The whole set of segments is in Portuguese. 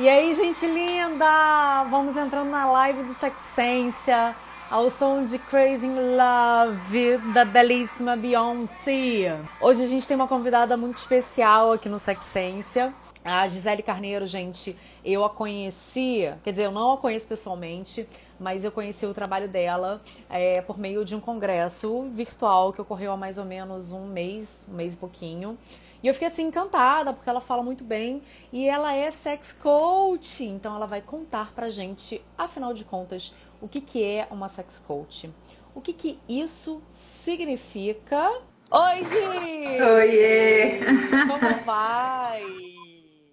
E aí, gente linda! Vamos entrando na live do Sexência, ao som de Crazy in Love, da belíssima Beyoncé. Hoje a gente tem uma convidada muito especial aqui no Sexência. A Gisele Carneiro, gente, eu a conheci, quer dizer, eu não a conheço pessoalmente, mas eu conheci o trabalho dela é, por meio de um congresso virtual que ocorreu há mais ou menos um mês, um mês e pouquinho. E eu fiquei assim encantada, porque ela fala muito bem e ela é sex coach. Então ela vai contar pra gente, afinal de contas, o que, que é uma sex coach. O que, que isso significa. Oi, Gi! Oiê! Como vai?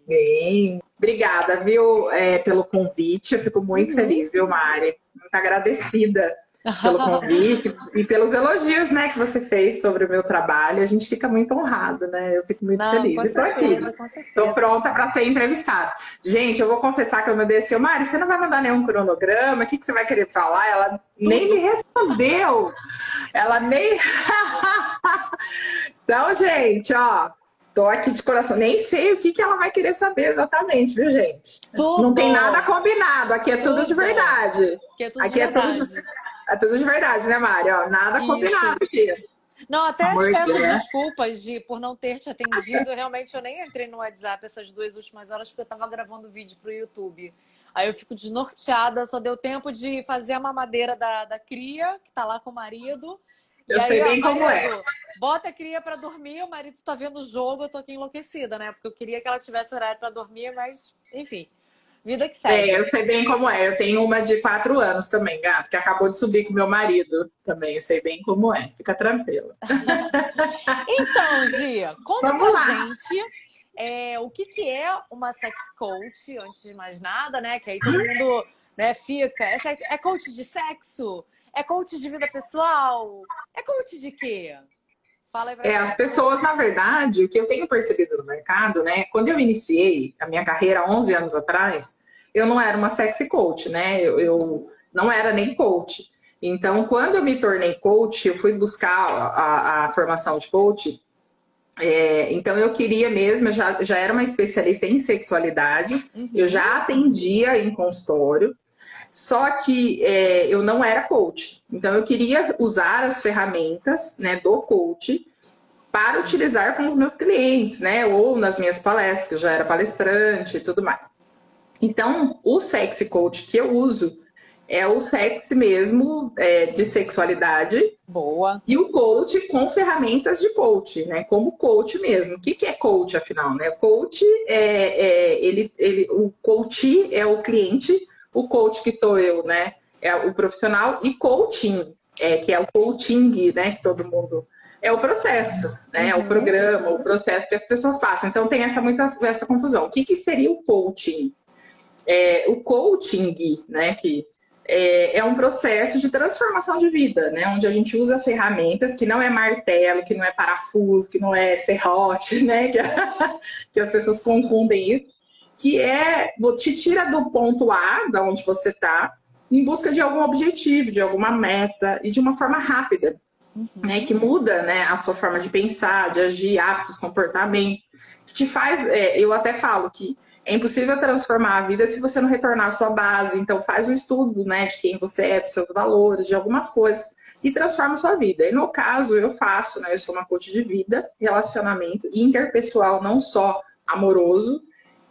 Bem, obrigada, viu, é, pelo convite. Eu fico muito uhum. feliz, viu, Mari? Muito agradecida pelo convite e pelos elogios, né, que você fez sobre o meu trabalho. A gente fica muito honrado, né? Eu fico muito Não, feliz. Com certeza. Estou pronta para ser entrevistada. Gente, eu vou confessar que eu me desci. Mari, você não vai mandar nenhum cronograma? O que, que você vai querer falar? Ela nem me respondeu. Ela nem. então, gente, ó. Tô aqui de coração. Nem sei o que, que ela vai querer saber exatamente, viu, gente? Tudo. Não tem nada combinado. Aqui é tudo, tudo de verdade. Aqui é tudo aqui de é verdade. Tudo... É tudo de verdade, né, Mari? Ó, nada Isso. combinado aqui. Não, até Amor te peço Deus. desculpas de, por não ter te atendido. Realmente, eu nem entrei no WhatsApp essas duas últimas horas porque eu estava gravando vídeo para o YouTube. Aí eu fico desnorteada, só deu tempo de fazer a mamadeira da, da cria, que está lá com o marido. Eu sei bem como é. Bota a cria para dormir, o marido está vendo o jogo, eu tô aqui enlouquecida, né? Porque eu queria que ela tivesse horário para dormir, mas, enfim. Vida que segue. É, eu sei bem como é. Eu tenho uma de quatro anos também, gato, que acabou de subir com meu marido também. Eu sei bem como é. Fica tranquila. então, Gia, conta Vamos pra lá. gente é, o que, que é uma sex coach, antes de mais nada, né? Que aí todo mundo né, fica. É, é coach de sexo? É coach de vida pessoal? É coach de quê? Fala aí pra é, as pessoas, na verdade, o que eu tenho percebido no mercado, né? Quando eu iniciei a minha carreira 11 anos atrás, eu não era uma sexy coach, né? Eu, eu não era nem coach. Então, quando eu me tornei coach, eu fui buscar a, a formação de coach. É, então, eu queria mesmo, eu já, já era uma especialista em sexualidade, uhum. eu já atendia em consultório, só que é, eu não era coach. Então eu queria usar as ferramentas né, do coach para utilizar com os meus clientes, né? Ou nas minhas palestras, que eu já era palestrante e tudo mais. Então, o sexy coach que eu uso é o sexy mesmo é, de sexualidade. Boa. E o coach com ferramentas de coach, né? Como coach mesmo. O que, que é coach, afinal? Né? Coach é, é ele, ele, o coach é o cliente o coach que sou eu, né? É o profissional e coaching, é, que é o coaching, né? Que todo mundo é o processo, né? É o uhum. programa, o processo que as pessoas passam. Então tem essa muita essa confusão. O que, que seria o coaching? É, o coaching, né? Que é, é, um processo de transformação de vida, né? Onde a gente usa ferramentas que não é martelo, que não é parafuso, que não é serrote, né? Que, que as pessoas confundem isso que é te tira do ponto A, da onde você está, em busca de algum objetivo, de alguma meta e de uma forma rápida, uhum. né, que muda, né, a sua forma de pensar, de agir, hábitos, comportamento, que te faz, é, eu até falo que é impossível transformar a vida se você não retornar à sua base. Então, faz um estudo, né, de quem você é, dos seus valores, de algumas coisas e transforma a sua vida. E no caso, eu faço, né, eu sou uma coach de vida, relacionamento interpessoal, não só amoroso,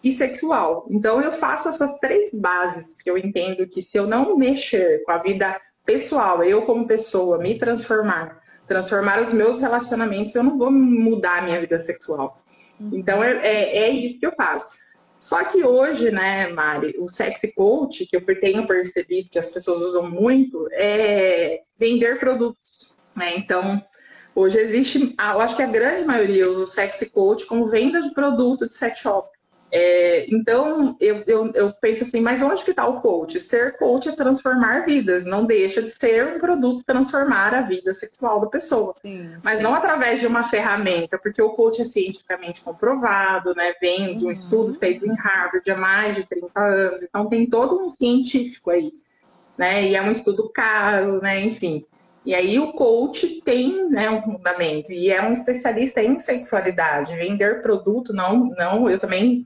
e sexual. Então eu faço essas três bases que eu entendo que se eu não mexer com a vida pessoal, eu como pessoa, me transformar, transformar os meus relacionamentos, eu não vou mudar a minha vida sexual. Uhum. Então é, é, é isso que eu faço. Só que hoje, né, Mari, o sexy coach, que eu tenho percebido que as pessoas usam muito, é vender produtos. Né? Então, hoje existe, eu acho que a grande maioria usa o sexy coach como venda de produto de sex shop. É, então, eu, eu, eu, penso assim, mas onde que está o coach? Ser coach é transformar vidas, não deixa de ser um produto transformar a vida sexual da pessoa. Sim, mas sim. não através de uma ferramenta, porque o coach é cientificamente comprovado, né? Vem de um uhum. estudo feito em Harvard há mais de 30 anos, então tem todo um científico aí, né? E é um estudo caro, né? Enfim. E aí o coach tem né, um fundamento e é um especialista em sexualidade. Vender produto, não, não, eu também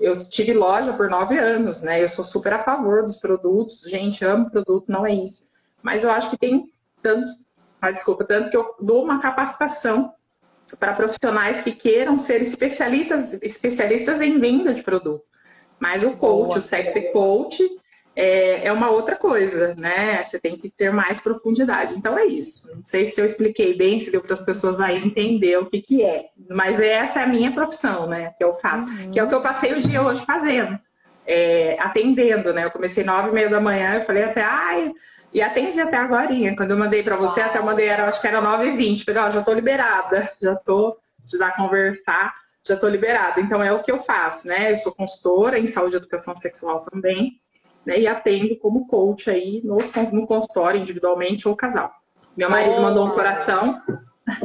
Eu tive loja por nove anos, né? Eu sou super a favor dos produtos. Gente, amo produto, não é isso. Mas eu acho que tem tanto, ah, desculpa, tanto que eu dou uma capacitação para profissionais que queiram ser especialistas, especialistas em venda de produto. Mas o coach, Boa. o sexy coach, é, é uma outra coisa, né? Você tem que ter mais profundidade. Então é isso. Não sei se eu expliquei bem, se deu para as pessoas aí entender o que, que é. Mas essa é a minha profissão, né? Que eu faço. Uhum. Que é o que eu passei o dia hoje fazendo. É, atendendo, né? Eu comecei nove e meia da manhã, eu falei até, ai, e atendi até agora. Quando eu mandei para você, até eu mandei, era, acho que era nove e vinte. Falei, ó, já tô liberada, já tô, se precisar conversar, já tô liberada. Então é o que eu faço, né? Eu sou consultora em saúde e educação sexual também né, e atendo como coach aí nos, no consultório, individualmente ou casal. Meu marido oh. mandou um coração.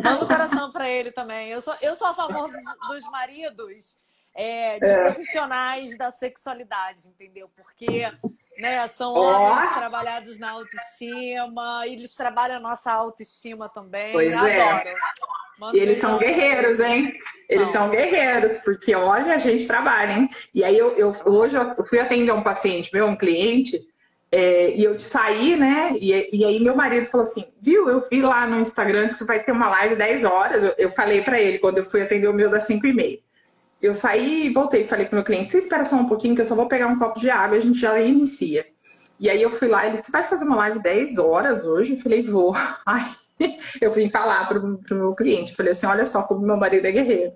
Manda um coração para ele também. Eu sou, eu sou a favor dos, dos maridos é, de é. profissionais da sexualidade, entendeu? Porque né, são oh. homens trabalhados na autoestima, eles trabalham a nossa autoestima também. Pois é. adoro. E eles são guerreiros, hein? Eles são guerreiros, porque olha, a gente trabalha, hein? E aí eu, eu hoje eu fui atender um paciente meu, um cliente, é, e eu saí, né? E, e, aí meu marido falou assim, viu, eu vi lá no Instagram que você vai ter uma live 10 horas. Eu, eu falei para ele quando eu fui atender o meu das 5 e meia. Eu saí e voltei, falei pro meu cliente, você espera só um pouquinho que eu só vou pegar um copo de água e a gente já inicia. E aí eu fui lá, ele disse, vai fazer uma live 10 horas hoje? Eu falei, vou. Ai, eu vim falar pro, pro meu cliente, falei assim, olha só como meu marido é guerreiro.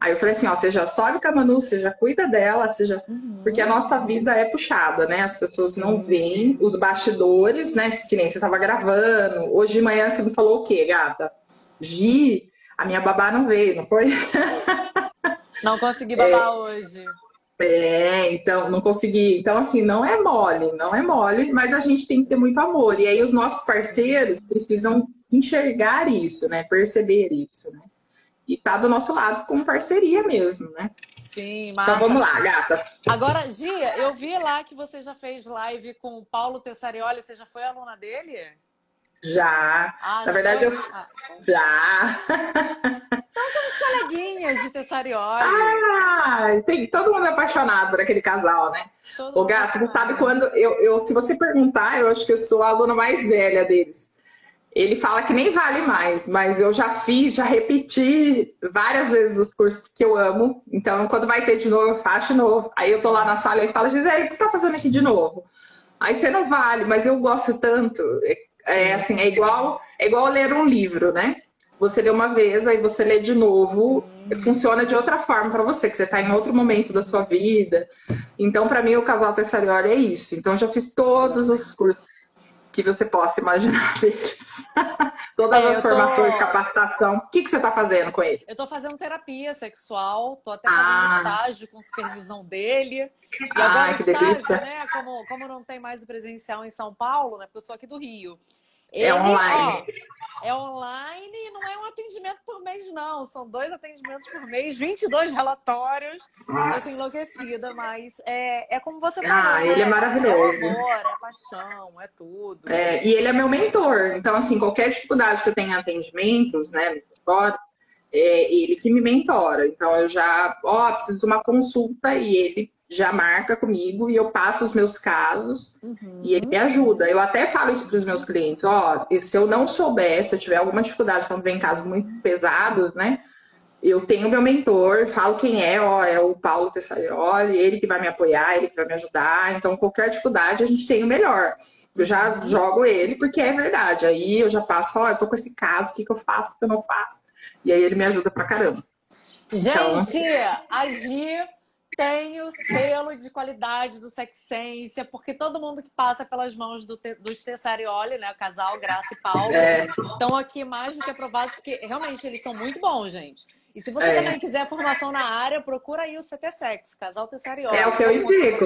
Aí eu falei assim, ó, você já sobe com a Manu, você já cuida dela, seja uhum. porque a nossa vida é puxada, né? As pessoas não veem os bastidores, né? Que nem você tava gravando. Hoje de manhã você me falou o quê, gata? Gi, a minha babá não veio, não foi? Não consegui babar é, hoje. É, então, não consegui. Então, assim, não é mole, não é mole, mas a gente tem que ter muito amor. E aí os nossos parceiros precisam enxergar isso, né? Perceber isso, né? E tá do nosso lado com parceria mesmo, né? Sim, mas. Então vamos lá, gata. Agora, Gia, eu vi lá que você já fez live com o Paulo Tessarioli. Você já foi aluna dele? Já. Ah, Na já verdade, foi? eu. Ah, então... Já. Então somos coleguinhas de Tessarioli. Ah, tem, todo mundo é apaixonado por aquele casal, né? Todo o Gato, você sabe quando. Eu, eu, se você perguntar, eu acho que eu sou a aluna mais velha deles. Ele fala que nem vale mais, mas eu já fiz, já repeti várias vezes os cursos que eu amo. Então, quando vai ter de novo, eu faço de novo. Aí eu tô lá na sala e falo, Gisele, o que você tá fazendo aqui de novo? Aí você não vale, mas eu gosto tanto. É assim, é igual, é igual ler um livro, né? Você lê uma vez, aí você lê de novo, funciona de outra forma para você, que você está em outro momento da sua vida. Então, para mim, o Casal Tessarioli é isso. Então, já fiz todos os cursos que você possa imaginar deles. Todas é, as formações tô... de capacitação. O que, que você está fazendo com ele? Eu estou fazendo terapia sexual, estou até fazendo ah. estágio com supervisão dele. E agora ah, o estágio, delícia. né? Como, como não tem mais o presencial em São Paulo, né? Porque eu sou aqui do Rio. É ele, é online. Ó, é online e não é um atendimento por mês, não. São dois atendimentos por mês, 22 relatórios. Nossa. Tô enlouquecida, mas é, é como você falou. Ah, né? ele é maravilhoso. É amor, é paixão, é tudo. É, e ele é meu mentor. Então, assim, qualquer dificuldade que eu tenha em atendimentos, né, no consultório, é ele que me mentora. Então, eu já, ó, preciso de uma consulta e ele já marca comigo e eu passo os meus casos uhum. e ele me ajuda. Eu até falo isso para os meus clientes, ó, se eu não souber, se eu tiver alguma dificuldade quando vem casos muito pesados, né? Eu tenho meu mentor, falo quem é, ó, é o Paulo Tessarioli, ele que vai me apoiar, ele que vai me ajudar. Então, qualquer dificuldade, a gente tem o melhor. Eu já jogo ele porque é verdade. Aí eu já passo, ó, eu tô com esse caso, o que, que eu faço, o que eu não faço? E aí ele me ajuda pra caramba. Gente, então... agir tem o selo de qualidade do Sexência, porque todo mundo que passa pelas mãos do te, dos Tessarioli, né, o casal Graça e Paulo, é. estão aqui mais do que aprovados, porque realmente eles são muito bons, gente. E se você é. também quiser formação na área, procura aí o CT Sex, Casal Tessarioli. É o que eu indico.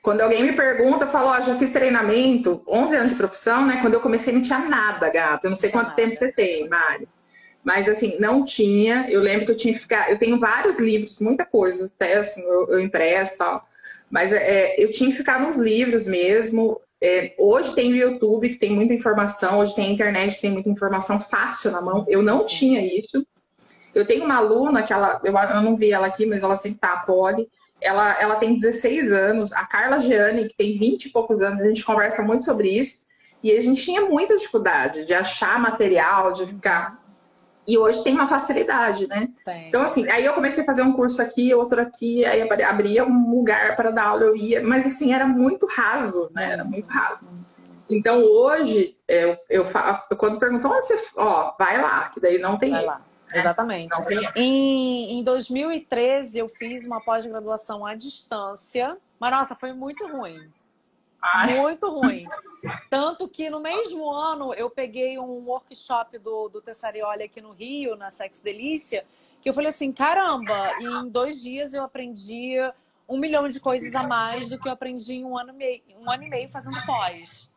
Quando alguém me pergunta, eu falo, ó, já fiz treinamento, 11 anos de profissão, né? Quando eu comecei não tinha nada, gato. Eu não sei quanto nada. tempo você tem, Mário. Mas assim, não tinha. Eu lembro que eu tinha que ficar. Eu tenho vários livros, muita coisa, até assim, eu, eu impresso e tal. Mas é, eu tinha que ficar nos livros mesmo. É, hoje tem o YouTube, que tem muita informação, hoje tem a internet, que tem muita informação fácil na mão. Eu não tinha isso. Eu tenho uma aluna que ela, eu, eu não vi ela aqui, mas ela sempre tá a ela, ela tem 16 anos, a Carla Gianni, que tem 20 e poucos anos, a gente conversa muito sobre isso, e a gente tinha muita dificuldade de achar material, de ficar. E hoje tem uma facilidade, né? Tem. Então, assim, aí eu comecei a fazer um curso aqui, outro aqui, aí abria um lugar para dar aula, eu ia, mas assim, era muito raso, né? Era muito raso. Então, hoje, eu, eu, eu quando perguntam, onde você. Ó, vai lá, que daí não tem. Vai lá. É, Exatamente. Em, em 2013, eu fiz uma pós-graduação à distância, mas nossa, foi muito ruim. Ai. Muito ruim. Tanto que no mesmo ano eu peguei um workshop do, do Tessarioli aqui no Rio, na Sex Delícia, que eu falei assim: caramba, e em dois dias eu aprendi um milhão de coisas a mais do que eu aprendi em um ano, meio, um ano e meio fazendo pós.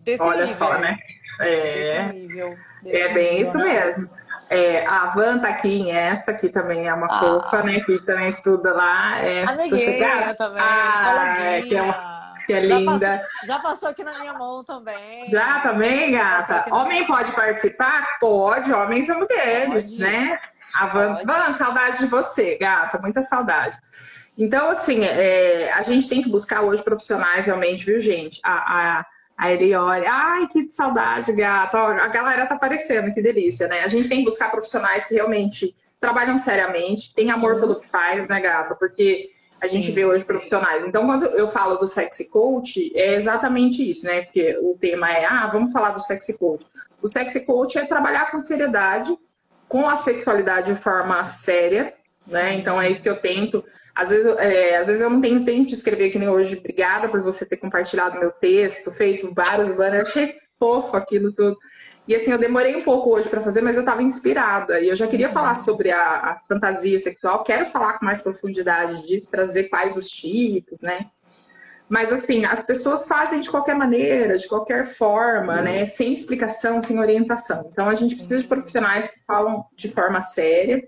Desse Olha nível. só, né? É, desse nível, desse é bem nível, isso né? mesmo. É, a Van tá aqui em esta, que também é uma ah. fofa, né? Que também estuda lá. É, Amiguinha também, ah, é, que é uma que é já linda. Passou, já passou aqui na minha mão também. Já também, gata? Homem pode participar? Pode, homens e mulheres, pode. né? A Van, Van, saudade de você, gata, muita saudade. Então, assim, é, a gente tem que buscar hoje profissionais realmente, viu, gente? A, a, a Eliore, ai, que saudade, gata. Ó, a galera tá aparecendo, que delícia, né? A gente tem que buscar profissionais que realmente trabalham seriamente, têm amor pelo que faz, né, gata? Porque a Sim. gente vê hoje profissionais. Então, quando eu falo do sexy coach, é exatamente isso, né? Porque o tema é, ah, vamos falar do sexy coach. O sexy coach é trabalhar com seriedade, com a sexualidade de forma séria, né? Sim. né? Então, é isso que eu tento. Às vezes, é, às vezes eu não tenho tempo de escrever que nem hoje. Obrigada por você ter compartilhado meu texto, feito vários banners. Fofo aquilo tudo. E assim, eu demorei um pouco hoje para fazer, mas eu estava inspirada. E eu já queria falar sobre a, a, fantasia sexual, quero falar com mais profundidade disso, trazer quais os tipos, né? Mas assim, as pessoas fazem de qualquer maneira, de qualquer forma, uhum. né? Sem explicação, sem orientação. Então a gente precisa de profissionais que falam de forma séria.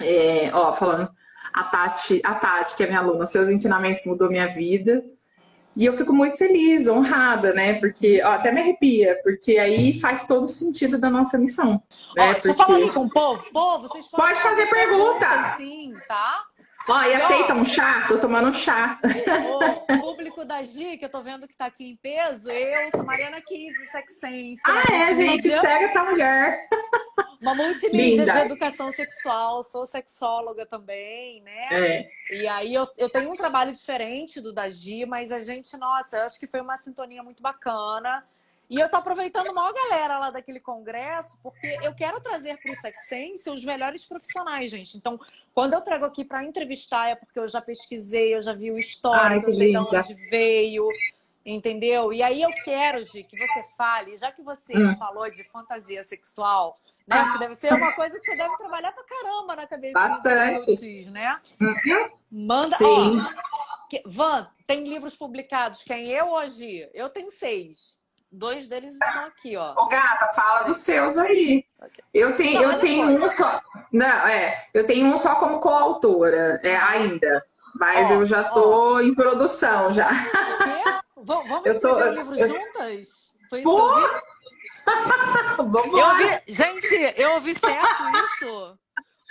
É, ó, falando a Tati, a Tati, que é minha aluna, seus ensinamentos mudou minha vida. E eu fico muito feliz, honrada, né? Porque, ó, até me arrepia, porque aí faz todo sentido da nossa missão. Né? Ó, porque... Ali com o povo. Povo, vocês podem Pode fazer, fazer pergunta. pergunta. Sim, tá? Ó, e aceita um chá? Tô tomando chá. O público da Gi, que eu tô vendo que tá aqui em peso, eu sou Mariana Kiss, Sexense. Ah, é, gente, segue essa mulher. Uma multimídia Linda. de educação sexual, sou sexóloga também, né? É. E aí eu, eu tenho um trabalho diferente do da Gi, mas a gente, nossa, eu acho que foi uma sintonia muito bacana. E eu tô aproveitando a maior galera lá daquele congresso, porque eu quero trazer para o Sexense os melhores profissionais, gente. Então, quando eu trago aqui para entrevistar, é porque eu já pesquisei, eu já vi o histórico, eu sei de onde veio, entendeu? E aí eu quero, Gi, que você fale, já que você hum. falou de fantasia sexual, né? Porque deve ser uma coisa que você deve trabalhar pra caramba na cabeça do X, né? Uhum. Manda. Sim. Ó, Van, tem livros publicados, quem eu hoje? Eu tenho seis. Dois deles estão aqui, ó. Ô, gata, fala dos seus aí. Eu tenho, eu tenho um só. Não, é, eu tenho um só como coautora, é, ainda. Mas ó, eu já tô ó. em produção já. O quê? Vamos eu escrever tô, um livro eu... juntas? Foi isso Pô? que eu vi? Vamos eu ouvi... Gente, eu ouvi certo isso?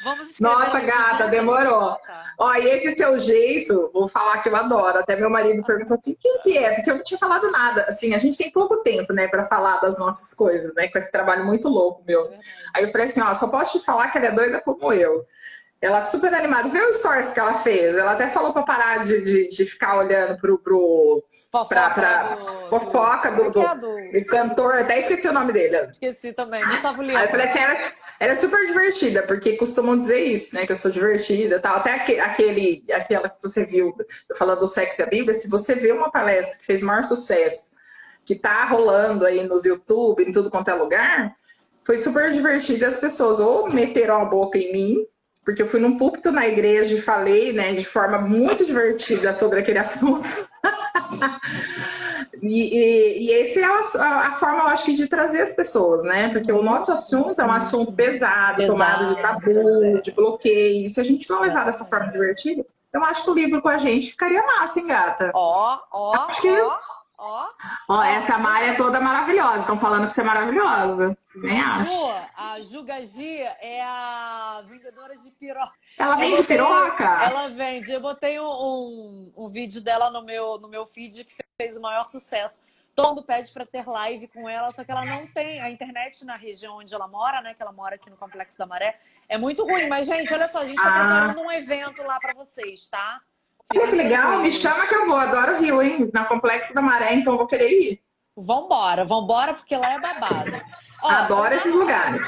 Vamos Nossa, gata, demorou. Ó, e esse seu jeito, vou falar que eu adoro. Até meu marido perguntou assim, quem que é? Porque eu não tinha falado nada. Assim, a gente tem pouco tempo, né, para falar das nossas coisas, né, com esse trabalho muito louco meu. É Aí eu falei assim, ó, só posso te falar que ela é doida como eu. Ela super animada. Vê o stories que ela fez. Ela até falou para parar de, de, de, ficar olhando pro. pro fofoca pra, pra, do, fofoca do, do, é do, do, cantor. Até esqueci o nome dele. Esqueci também. Gustavo Lima. Aí eu falei que era, super divertida, porque costumam dizer isso, né? Que eu sou divertida tal. Até aquele, aquela que você viu, eu falando do sexo e a Bíblia, se você vê uma palestra que fez maior sucesso, que tá rolando aí nos YouTube, em tudo quanto é lugar, foi super divertida. As pessoas ou meteram a boca em mim porque eu fui num púlpito na igreja e falei, né, de forma muito divertida sobre aquele assunto. e, e, e essa é a, a, forma, eu acho que, de trazer as pessoas, né? Porque o nosso assunto é um assunto pesado, pesado tomado de tabu, de bloqueio. Se a gente não levar dessa forma divertida, eu acho que o livro com a gente ficaria massa, hein, gata? Ó, ó, ó. Ó. Ó, essa Mari é toda maravilhosa. Estão falando que você é maravilhosa. Nem acho. Ju, a Juga G é a vendedora de piroca. Ela vende piroca? Ela vende. Eu botei um, um, um, vídeo dela no meu, no meu feed que fez o maior sucesso. Todo pede para ter live com ela, só que ela não tem a internet na região onde ela mora, né? Que ela mora aqui no Complexo da Maré. É muito ruim, mas gente, olha só, a gente está ah. preparando um evento lá para vocês, tá? Olha que legal, me chama que eu vou. Adoro o Rio, hein? Na Complexo da Maré, então eu vou querer ir. Vambora, vambora, porque lá é babado. Ó, Adoro esses lugares.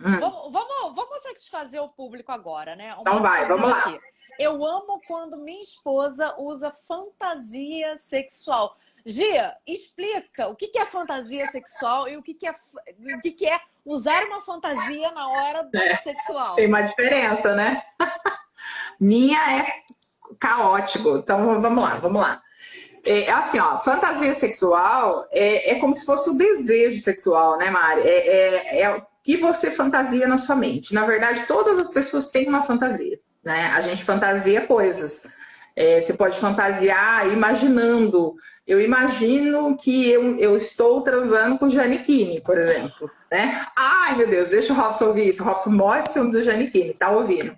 Hum. Vamos, vamos, vamos satisfazer o público agora, né? então vai, vamos lá. Aqui. Eu amo quando minha esposa usa fantasia sexual. Gia, explica o que é fantasia sexual e o que é, o que é usar uma fantasia na hora do é, sexual. Tem uma diferença, né? Minha é caótico. Então vamos lá, vamos lá. É assim, ó, fantasia sexual é, é como se fosse o desejo sexual, né, Mari? É, é, é o que você fantasia na sua mente. Na verdade, todas as pessoas têm uma fantasia, né? A gente fantasia coisas. É, você pode fantasiar imaginando. Eu imagino que eu, eu estou transando com o Janikini, por exemplo. Né? Ai, meu Deus, deixa o Robson ouvir isso. O Robson morre do Janikini, tá ouvindo.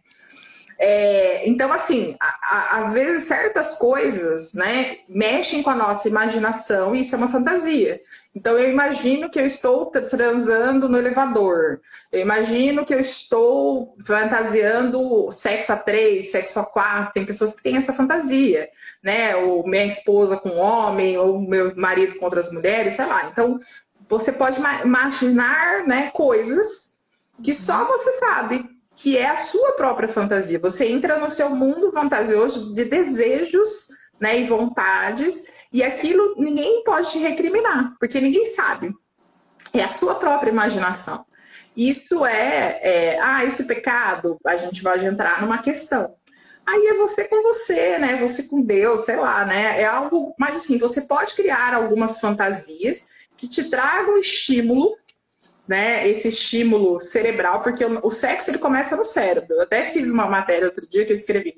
É, então, assim, a, a, às vezes certas coisas né, mexem com a nossa imaginação e isso é uma fantasia. Então, eu imagino que eu estou transando no elevador. Eu imagino que eu estou fantasiando sexo a três, sexo a quatro. Tem pessoas que têm essa fantasia, né? Ou minha esposa com um homem, ou meu marido com outras mulheres, sei lá. Então, você pode imaginar né, coisas que só você sabe que é a sua própria fantasia. Você entra no seu mundo fantasioso de desejos né, e vontades, e aquilo ninguém pode te recriminar, porque ninguém sabe. É a sua própria imaginação. Isso é, é ah, esse pecado, a gente vai entrar numa questão. Aí é você com você, né? Você com Deus, sei lá, né? É algo, mas assim, você pode criar algumas fantasias que te tragam estímulo né, esse estímulo cerebral, porque o, o, sexo ele começa no cérebro. Eu até fiz uma matéria outro dia que eu escrevi.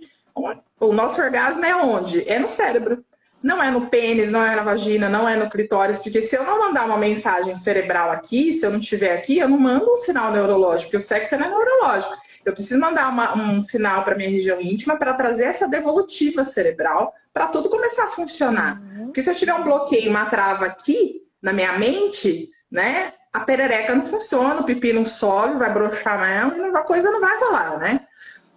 O nosso orgasmo é onde? É no cérebro. Não é no pênis, não é na vagina, não é no clitóris, porque se eu não mandar uma mensagem cerebral aqui, se eu não estiver aqui, eu não mando um sinal neurológico, porque o sexo não é neurológico. Eu preciso mandar uma, um sinal para minha região íntima para trazer essa devolutiva cerebral para tudo começar a funcionar. Uhum. Porque se eu tiver um bloqueio, uma trava aqui na minha mente, né? A perereca não funciona, o pipi não sobe, vai broxar mesmo e a coisa não vai rolar, né?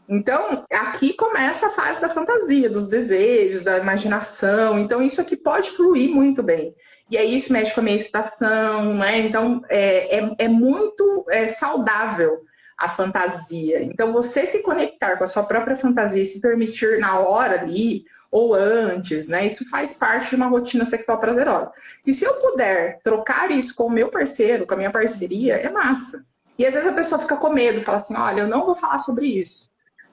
Então, aqui começa a fase da fantasia, dos desejos, da imaginação. Então, isso aqui pode fluir muito bem. E aí, isso mexe com a minha excitação, né? Então, é, é, é muito é, saudável a fantasia. Então, você se conectar com a sua própria fantasia e se permitir na hora ali, ou antes, né? Isso faz parte de uma rotina sexual prazerosa. E se eu puder trocar isso com o meu parceiro, com a minha parceria, é massa. E às vezes a pessoa fica com medo, fala assim: olha, eu não vou falar sobre isso.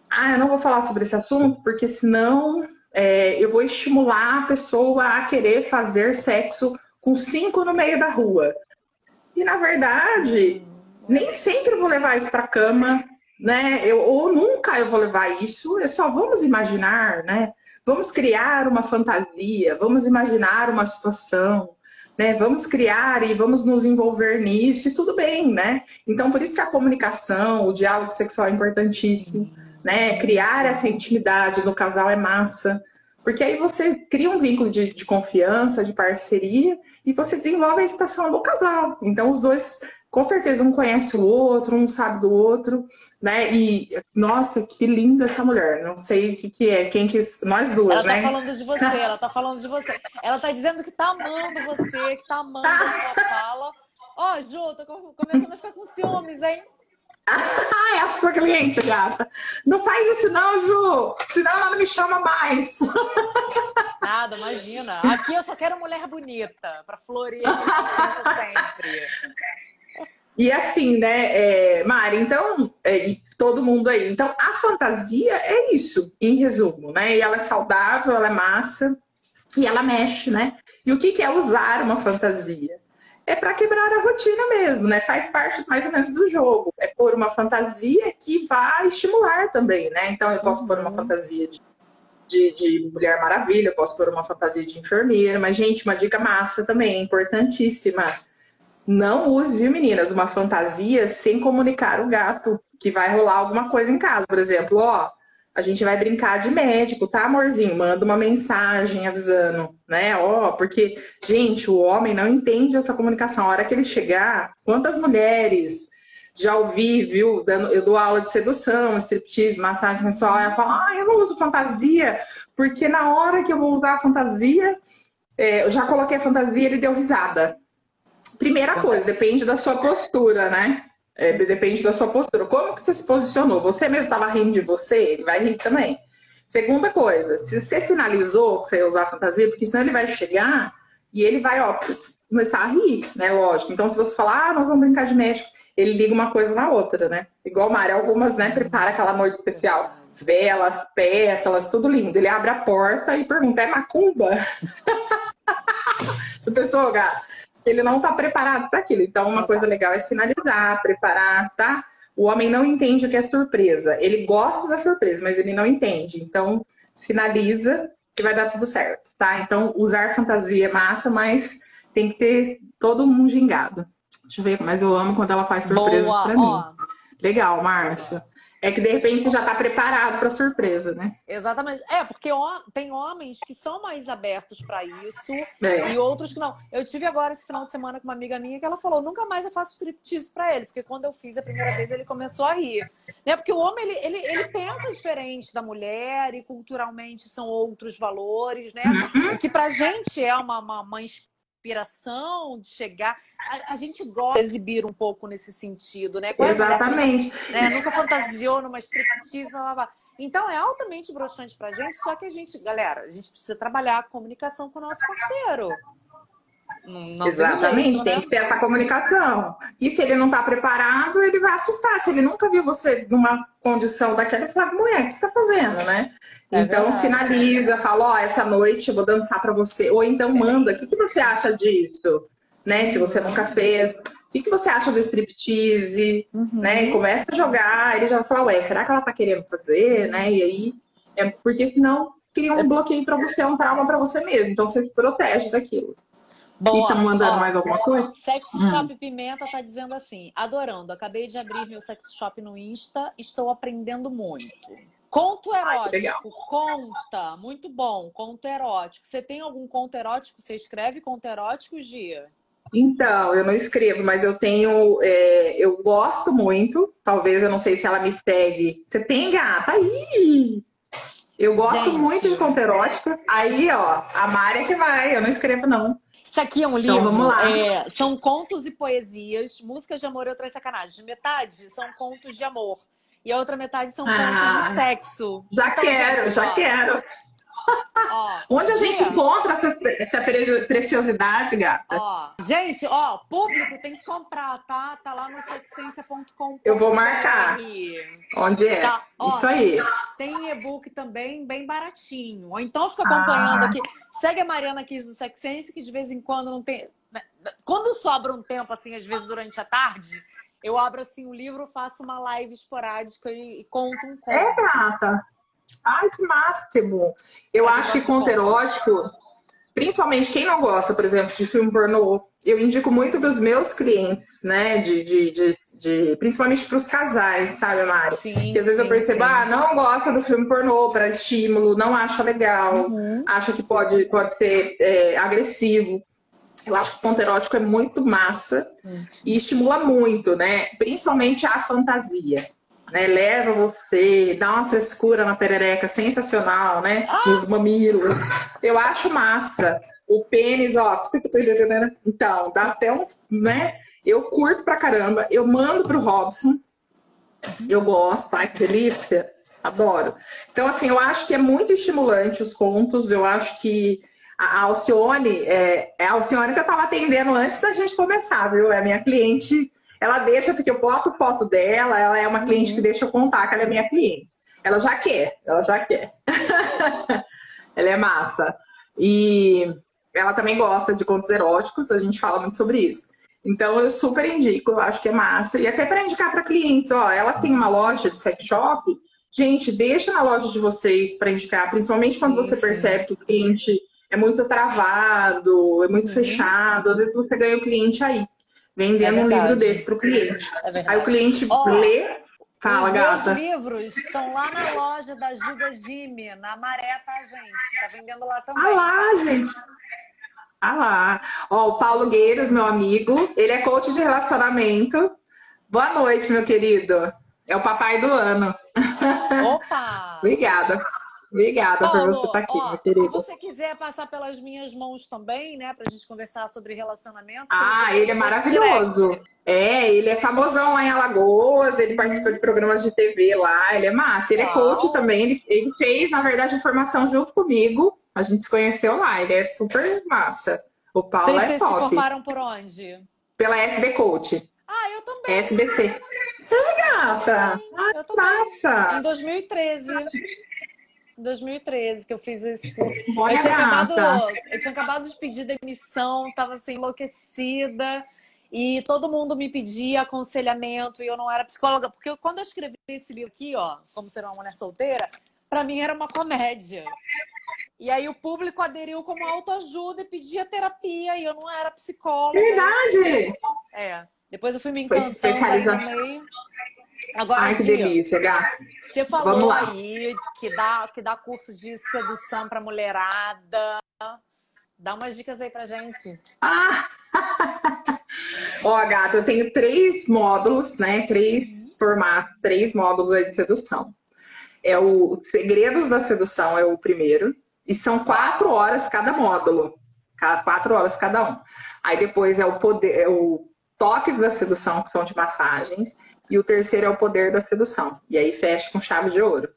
Ah, eu não vou falar sobre esse assunto, porque senão é, eu vou estimular a pessoa a querer fazer sexo com cinco no meio da rua. E na verdade, nem sempre eu vou levar isso para cama, né? Eu, ou nunca eu vou levar isso. É só vamos imaginar, né? Vamos criar uma fantasia, vamos imaginar uma situação, né? Vamos criar e vamos nos envolver nisso e tudo bem, né? Então, por isso que a comunicação, o diálogo sexual é importantíssimo, né? Criar essa intimidade no casal é massa, porque aí você cria um vínculo de, de confiança, de parceria e você desenvolve a excitação do casal. Então, os dois com certeza um conhece o outro, um sabe do outro, né? E nossa, que linda essa mulher. Não sei o que, que é, quem que nós duas, ela né? Ela tá falando de você, ela tá falando de você. Ela tá dizendo que tá amando você, que tá amando a sua fala. Ó, oh, Ju, tô começando a ficar com ciúmes, hein? Ah, é a sua cliente, gata. Não faz isso não, Ju. Senão ela não me chama mais. Nada, imagina. Aqui eu só quero mulher bonita, pra florir sempre. E assim, né, é, Mari, então, é, todo mundo aí. Então, a fantasia é isso, em resumo, né? E ela é saudável, ela é massa e ela mexe, né? E o que, que é usar uma fantasia? É para quebrar a rotina mesmo, né? Faz parte mais ou menos do jogo. É pôr uma fantasia que vai estimular também, né? Então, eu posso pôr uma uhum. fantasia de de, de Mulher Maravilha, posso pôr uma fantasia de enfermeira, mas, gente, uma dica massa também, importantíssima. Não use, viu, meninas, uma fantasia sem comunicar o gato que vai rolar alguma coisa em casa. Por exemplo, ó, a gente vai brincar de médico, tá, amorzinho? Manda uma mensagem avisando, né? Ó, porque, gente, o homem não entende essa comunicação. A hora que ele chegar, quantas mulheres já ouvi, viu? Eu dou aula de sedução, striptease, massagem sensual. Ela fala, ah, eu não uso fantasia, porque na hora que eu vou usar a fantasia, é, eu já coloquei a fantasia e ele deu risada. Primeira coisa, depende da sua postura, né? É, depende da sua postura. Como que você se posicionou? Você mesmo estava rindo de você, ele vai rir também. Segunda coisa, se você sinalizou que você ia usar a fantasia, porque senão ele vai chegar e ele vai, ó, começar a rir, né? Lógico. Então, se você falar, ah, nós vamos brincar de médico, ele liga uma coisa na outra, né? Igual o Mário, algumas, né, prepara aquela noite especial. Velas, pétalas, tudo lindo. Ele abre a porta e pergunta, é macumba? Você pensou, gato? Ele não está preparado para aquilo. Então, uma coisa legal é sinalizar, preparar, tá? O homem não entende o que é surpresa. Ele gosta da surpresa, mas ele não entende. Então, sinaliza que vai dar tudo certo, tá? Então, usar fantasia é massa, mas tem que ter todo um gingado. Deixa eu ver, mas eu amo quando ela faz surpresa para mim. Legal, Márcia. É que de repente já está preparado para surpresa, né? Exatamente. É, porque tem homens que são mais abertos para isso é. e outros que não. Eu tive agora esse final de semana com uma amiga minha que ela falou: nunca mais eu faço striptease para ele, porque quando eu fiz a primeira vez ele começou a rir. Né? Porque o homem ele, ele, ele pensa diferente da mulher e culturalmente são outros valores, né? Uhum. O que pra gente é uma, uma, uma inspiração de chegar. A, a, gente gosta de exibir um pouco nesse sentido, né? Quase Exatamente. Né? Nunca fantasiou numa striptease, blá, blá, blá. Então é altamente broxante pra gente, só que a gente, galera, a gente precisa trabalhar a comunicação com o nosso parceiro. Não Exatamente, tem, jeito, tem né? que ter essa comunicação. E se ele não está preparado, ele vai assustar. Se ele nunca viu você numa condição daquela, ele fala, mulher, o que você está fazendo, né? É então verdade. sinaliza, fala, ó, oh, essa noite eu vou dançar para você. Ou então manda, o que, que você acha disso? Né? Se você nunca fez. O que, que você acha do striptease? Uhum. Né? Começa a jogar, ele já vai falar, ué, será que ela tá querendo fazer? Né? E aí, é porque senão cria um bloqueio para você, um trauma para você mesmo. Então você se protege daquilo. Boa, e tá mandando mais alguma coisa? Sex hum. Shop hum. Pimenta tá dizendo assim: adorando, acabei de abrir meu sex shop no Insta, estou aprendendo muito. Conto erótico, Ai, conta, muito bom, conto erótico. Você tem algum conto erótico? Você escreve conto erótico, Gia? Então, eu não escrevo, mas eu tenho, é, eu gosto muito. Talvez eu não sei se ela me segue. Você tem, gata? Aí! Eu gosto Gente. muito de conto erótico. Aí, ó, a Mária que vai, eu não escrevo, não. Isso aqui é um então, livro. É, são contos e poesias, músicas de amor e outras sacanagens. Metade são contos de amor. E a outra metade são ah, contos de sexo. Já então, quero, gente, já ó, quero. Onde a gente encontra essa, essa, preciosidade, gata? Ó, gente, ó, público tem que comprar, tá? Tá lá no sexência.com. Eu vou marcar. Onde é? Tá, ó, Isso aí. Tem e-book também bem baratinho. Ou então fica acompanhando ah. aqui. Segue a Mariana aqui do Sexência, que de vez em quando não tem. Né, quando sobra um tempo, assim, às vezes durante a tarde, eu abro assim o livro, faço uma live esporádica e, e conto um conto. É, gata. Ai, que máximo! Eu acho que conto erótico, principalmente quem não gosta, por exemplo, de filme pornô, eu indico muito para os meus clientes, né? De, de, de, de principalmente para os casais, sabe, Mari? Sim, que às vezes sim, eu percebo, sim. ah, não gosta do filme pornô para estímulo, não acha legal, uhum. acha que pode, pode ser é, agressivo. Eu acho que o ponto erótico é muito massa uhum. e estimula muito, né? Principalmente a fantasia né? Leva você, dá uma frescura na perereca sensacional, né? Ah! Nos mamilos. Eu acho massa. O pênis, ó. Então, dá até um, né? Eu curto pra caramba. Eu mando pro Robson. Eu gosto, ai, que delícia. Adoro. Então, assim, eu acho que é muito estimulante os contos. Eu acho que a Alcione, é, é a Alcione que eu estava atendendo antes da gente começar, viu? É a minha cliente ela deixa, porque eu boto foto dela, ela é uma cliente que uhum. deixa eu contar que ela é minha cliente. Ela já quer, ela já quer. ela é massa. E ela também gosta de contos eróticos, a gente fala muito sobre isso. Então eu super indico, eu acho que é massa. E até para indicar para clientes, ó, ela tem uma loja de sex shop, gente, deixa na loja de vocês para indicar, principalmente quando você percebe que o cliente é muito travado, é muito uhum. fechado, às vezes você ganha o cliente aí, vendendo é um livro desse para o cliente. É aí o cliente oh, lê, fala, os gata. Os livros estão lá na loja da Juga Jimmy, na Maré, tá, gente? Tá vendendo lá também. Ah lá, gente. Ah lá. Ó, o Paulo Gueiros, meu amigo, ele é coach de relacionamento. Boa noite, meu querido. É o papai do ano. Opa! Obrigada. Obrigada por você estar tá aqui, ó, meu querido. Se você quiser passar pelas minhas mãos também, né, pra gente conversar sobre relacionamento. Ah, ele é maravilhoso. Direct. É, ele é famosão lá em Alagoas, ele participa de programas de TV lá, ele é massa. Ele é coach também, ele, ele fez, na verdade, a formação junto comigo. A gente se conheceu lá, ele é super massa. O Paulo Vocês, é vocês top. se formaram por onde? Pela SB Coach. Ah, eu também. SBC. Tá, gata? Eu também. Massa. Em 2013. Em 2013 que eu fiz esse curso. eu tinha, acabado, eu tinha acabado de pedir demissão, tava assim, enlouquecida. E todo mundo me pedia aconselhamento e eu não era psicóloga. Porque quando eu escrevi esse livro aqui, ó, Como Ser uma Mulher Solteira, para mim era uma comédia. E aí o público aderiu como autoajuda e pedia terapia e eu não era psicóloga. Verdade! É. Depois eu fui me encantando meio. Agora, Ai, que delícia, gata. Você falou aí que dá, que dá curso de sedução para mulherada. Dá umas dicas aí pra gente. Ah! Ó, gata, eu tenho três módulos, né? Três formatos, três módulos aí de sedução. É o Segredos da Sedução, é o primeiro. E são quatro horas cada módulo. Quatro horas cada um. Aí depois é o poder, é o toques da sedução, que são de massagens, e o terceiro é o poder da sedução. E aí fecha com chave de ouro.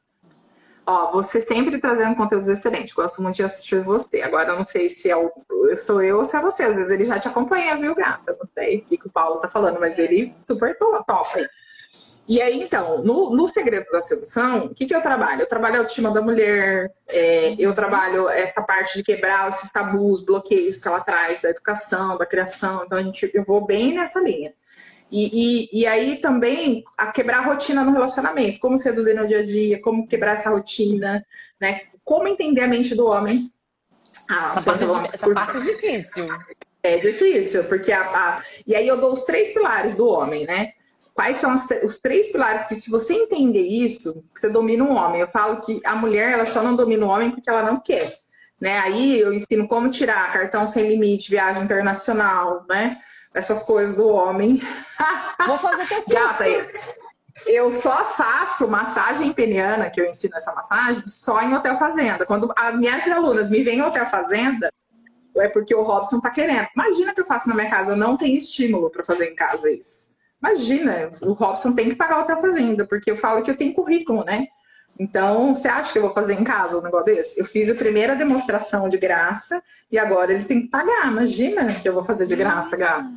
Ó, você sempre trazendo conteúdos excelentes. Gosto muito de assistir você. Agora eu não sei se é o, sou eu ou se é você. Às vezes ele já te acompanha, viu, gata? Não sei o que, o Paulo tá falando, mas ele super top. E aí, então, no, no Segredo da Sedução, o que, que eu trabalho? Eu trabalho a autoestima da mulher, é, eu trabalho essa parte de quebrar esses tabus, bloqueios que ela traz da educação, da criação. Então, a gente, eu vou bem nessa linha. E, e, e, aí também a quebrar a rotina no relacionamento, como seduzir no dia a dia, como quebrar essa rotina, né? Como entender a mente do homem. Ah, essa, parte, lá, essa parte é difícil. É difícil, porque a, a, E aí eu dou os três pilares do homem, né? Quais são os, os, três pilares que, se você entender isso, você domina um homem. Eu falo que a mulher ela só não domina o homem porque ela não quer. Né? Aí eu ensino como tirar cartão sem limite, viagem internacional, né? Essas coisas do homem. Vou fazer teu curso. Gata, eu só faço massagem peniana, que eu ensino essa massagem, só em hotel fazenda. Quando as minhas alunas me vêm em hotel fazenda, é porque o Robson tá querendo. Imagina que eu faço na minha casa, eu não tenho estímulo para fazer em casa isso. Imagina, o Robson tem que pagar outra fazenda, porque eu falo que eu tenho currículo, né? Então, você acha que eu vou fazer em casa um negócio desse? Eu fiz a primeira demonstração de graça e agora ele tem que pagar. Imagina que eu vou fazer de graça, gato.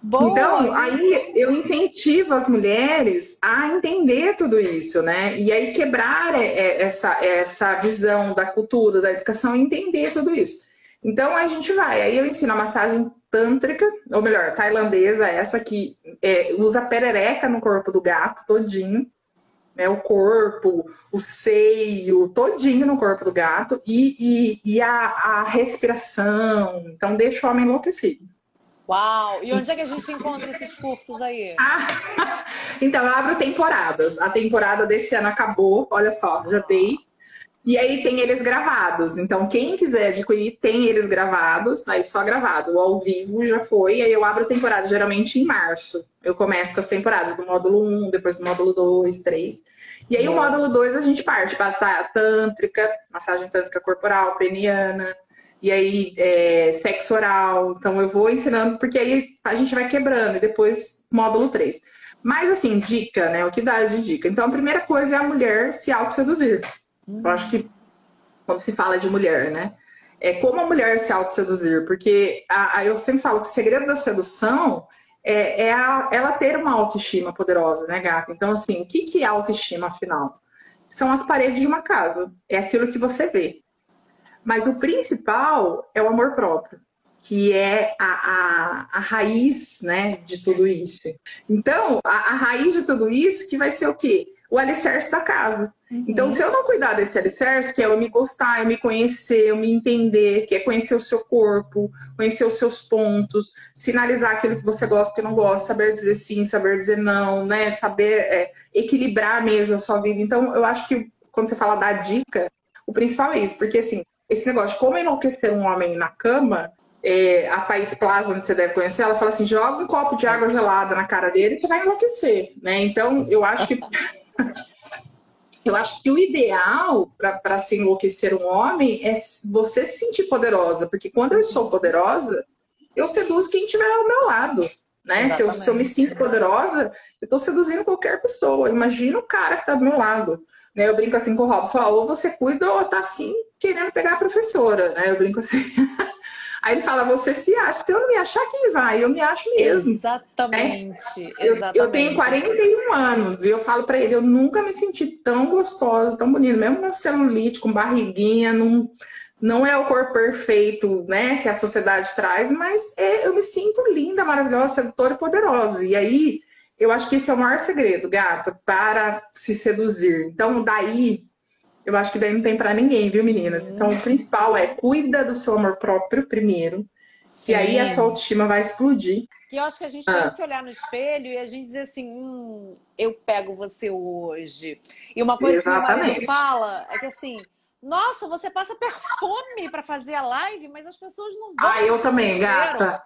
Boa, então, aí eu incentivo as mulheres a entender tudo isso, né? E aí quebrar é, é, essa, essa visão da cultura, da educação, e entender tudo isso. Então a gente vai. Aí eu ensino a massagem tântrica, ou melhor, tailandesa, essa que é, usa perereca no corpo do gato todinho, né? O corpo, o seio, todinho no corpo do gato e, e, e a, a respiração. Então deixa o homem enlouquecido. Uau! E onde é que a gente encontra esses cursos aí? Ah, então, eu abro temporadas. A temporada desse ano acabou, olha só, já dei e aí tem eles gravados. Então, quem quiser adquirir, tem eles gravados, aí só gravado. O ao vivo já foi, aí eu abro a temporada geralmente em março. Eu começo com as temporadas do módulo 1, depois do módulo 2, 3. E aí o módulo 2 a gente parte para tântrica, massagem tântrica corporal, peniana, e aí é, sexo oral. Então eu vou ensinando, porque aí a gente vai quebrando, e depois módulo 3. Mas assim, dica, né? O que dá de dica? Então a primeira coisa é a mulher se auto-seduzir. Eu acho que quando se fala de mulher, né? É como a mulher se auto-seduzir, porque a, a, eu sempre falo que o segredo da sedução é, é a, ela ter uma autoestima poderosa, né, gata? Então, assim, o que, que é autoestima, afinal? São as paredes de uma casa, é aquilo que você vê. Mas o principal é o amor próprio, que é a, a, a raiz né, de tudo isso. Então, a, a raiz de tudo isso que vai ser o quê? O alicerce da casa. Uhum. Então, se eu não cuidar desse alicerce, que é eu me gostar, eu me conhecer, eu me entender, que é conhecer o seu corpo, conhecer os seus pontos, sinalizar aquilo que você gosta e não gosta, saber dizer sim, saber dizer não, né? Saber é, equilibrar mesmo a sua vida. Então, eu acho que quando você fala da dica, o principal é isso, porque assim, esse negócio de como enlouquecer um homem na cama, é, a Thaís Plaza, onde você deve conhecer, ela fala assim: joga um copo de água gelada na cara dele e você vai enlouquecer, né? Então, eu acho que. Eu acho que o ideal para se enlouquecer um homem é você se sentir poderosa, porque quando eu sou poderosa, eu seduzo quem estiver ao meu lado. Né? Se eu, se eu, me sinto poderosa, eu estou seduzindo qualquer pessoa. Imagina o cara que está do meu lado. Né? Eu brinco assim com o Robson, ou você cuida ou tá assim querendo pegar a professora, né? Eu brinco assim. Aí ele fala, você se acha. Se eu não me achar, quem vai? Eu me acho mesmo. Exatamente. Né? exatamente. Eu, eu, tenho 41 anos e eu falo para ele, eu nunca me senti tão gostosa, tão bonita. Mesmo meu celulite, com barriguinha, não, não é o corpo perfeito né, que a sociedade traz, mas é, eu me sinto linda, maravilhosa, sedutora e poderosa. E aí, eu acho que esse é o maior segredo, gato, para se seduzir. Então, daí eu acho que daí não tem para ninguém, viu, meninas? Então, o principal é cuida do seu amor próprio primeiro. Sim. E aí a sua autoestima vai explodir. E eu acho que a gente ah. tem que se olhar no espelho e a gente dizer assim, hum, eu pego você hoje. E uma coisa Exatamente. que meu marido fala é que assim, nossa, você passa perfume para fazer a live, mas as pessoas não vão Ah, eu também, gata.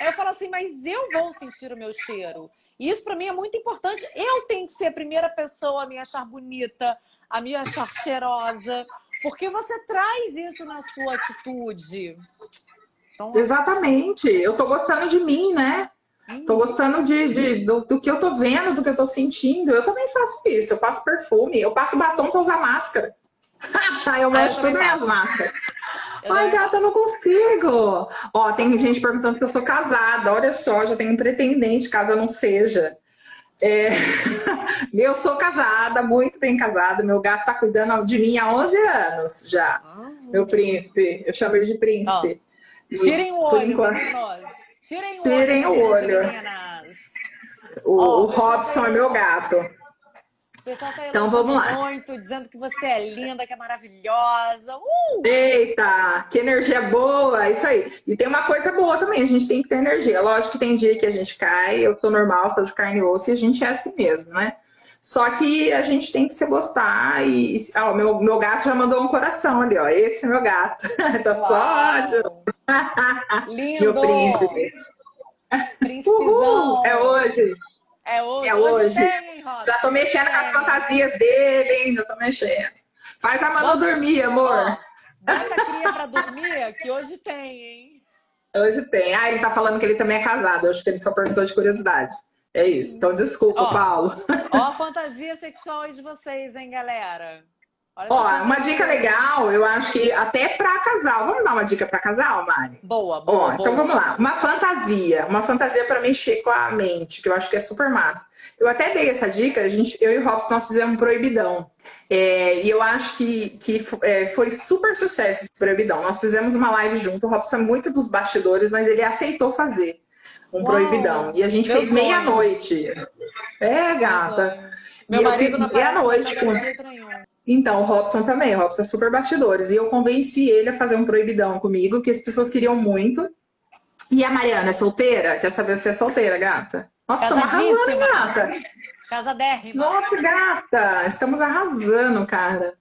Aí eu falo assim, mas eu vou sentir o meu cheiro. E isso para mim é muito importante. Eu tenho que ser a primeira pessoa a me achar bonita, a me achar cheirosa, porque você traz isso na sua atitude. Então, Exatamente. Eu tô gostando de mim, né? Hum. Tô gostando de, de do, do, que eu tô vendo, do que eu tô sentindo. Eu também faço isso. Eu passo perfume, eu passo batom pra usar máscara. eu mexo tudo minhas máscaras. Eu Ai, gata, eu não consigo. Ó, tem gente perguntando se eu sou casada. Olha só, já tenho um pretendente, caso eu não seja. É... eu sou casada, muito bem casada. Meu gato tá cuidando de mim há 11 anos já. Ah, meu príncipe. Eu chamo ele de príncipe. tirem o olho, meninos. Tirem o tirem olho, o olho. O, oh, o Robson é meu gato pessoal tá então vamos lá. muito, dizendo que você é linda, que é maravilhosa. Uh! Eita, que energia boa, isso aí. E tem uma coisa boa também, a gente tem que ter energia. Lógico que tem dia que a gente cai, eu tô normal, tô de carne e osso, e a gente é assim mesmo, né? Só que a gente tem que se gostar e. Ó, meu, meu gato já mandou um coração ali, ó. Esse é meu gato. tá só. Lindo! meu príncipe. Príncipezão. É hoje. É hoje. É hoje. Já tô mexendo com as fantasias dele, hein? Já tô mexendo. Faz a Manu dormir, amor. Bota a cria pra dormir, que hoje tem, hein? Hoje tem. Ah, ele tá falando que ele também é casado. Eu acho que ele só perguntou de curiosidade. É isso. Então, desculpa, ó, Paulo. Ó a fantasia sexual aí de vocês, hein, galera? Olha Ó, uma dica legal, eu acho que até para casal. Vamos dar uma dica para casal, Mari? Boa, boa. Ó, boa. Então vamos lá. Uma fantasia, uma fantasia para mexer com a mente, que eu acho que é super massa. Eu até dei essa dica, a gente, eu e o Robson nós fizemos um proibidão. É, e eu acho que, que é, foi super sucesso esse proibidão. Nós fizemos uma live junto, o Robson é muito dos bastidores, mas ele aceitou fazer um Uau, proibidão. E a gente fez meia-noite. É, gata. Meu marido na meia-noite. Com... Então, o Robson também, o Robson é super bastidores. E eu convenci ele a fazer um proibidão comigo, que as pessoas queriam muito. E a Mariana é solteira? Quer saber se é solteira, gata? Nossa, estamos arrasando, gata. Casadérrima. Nossa, gata, estamos arrasando, cara.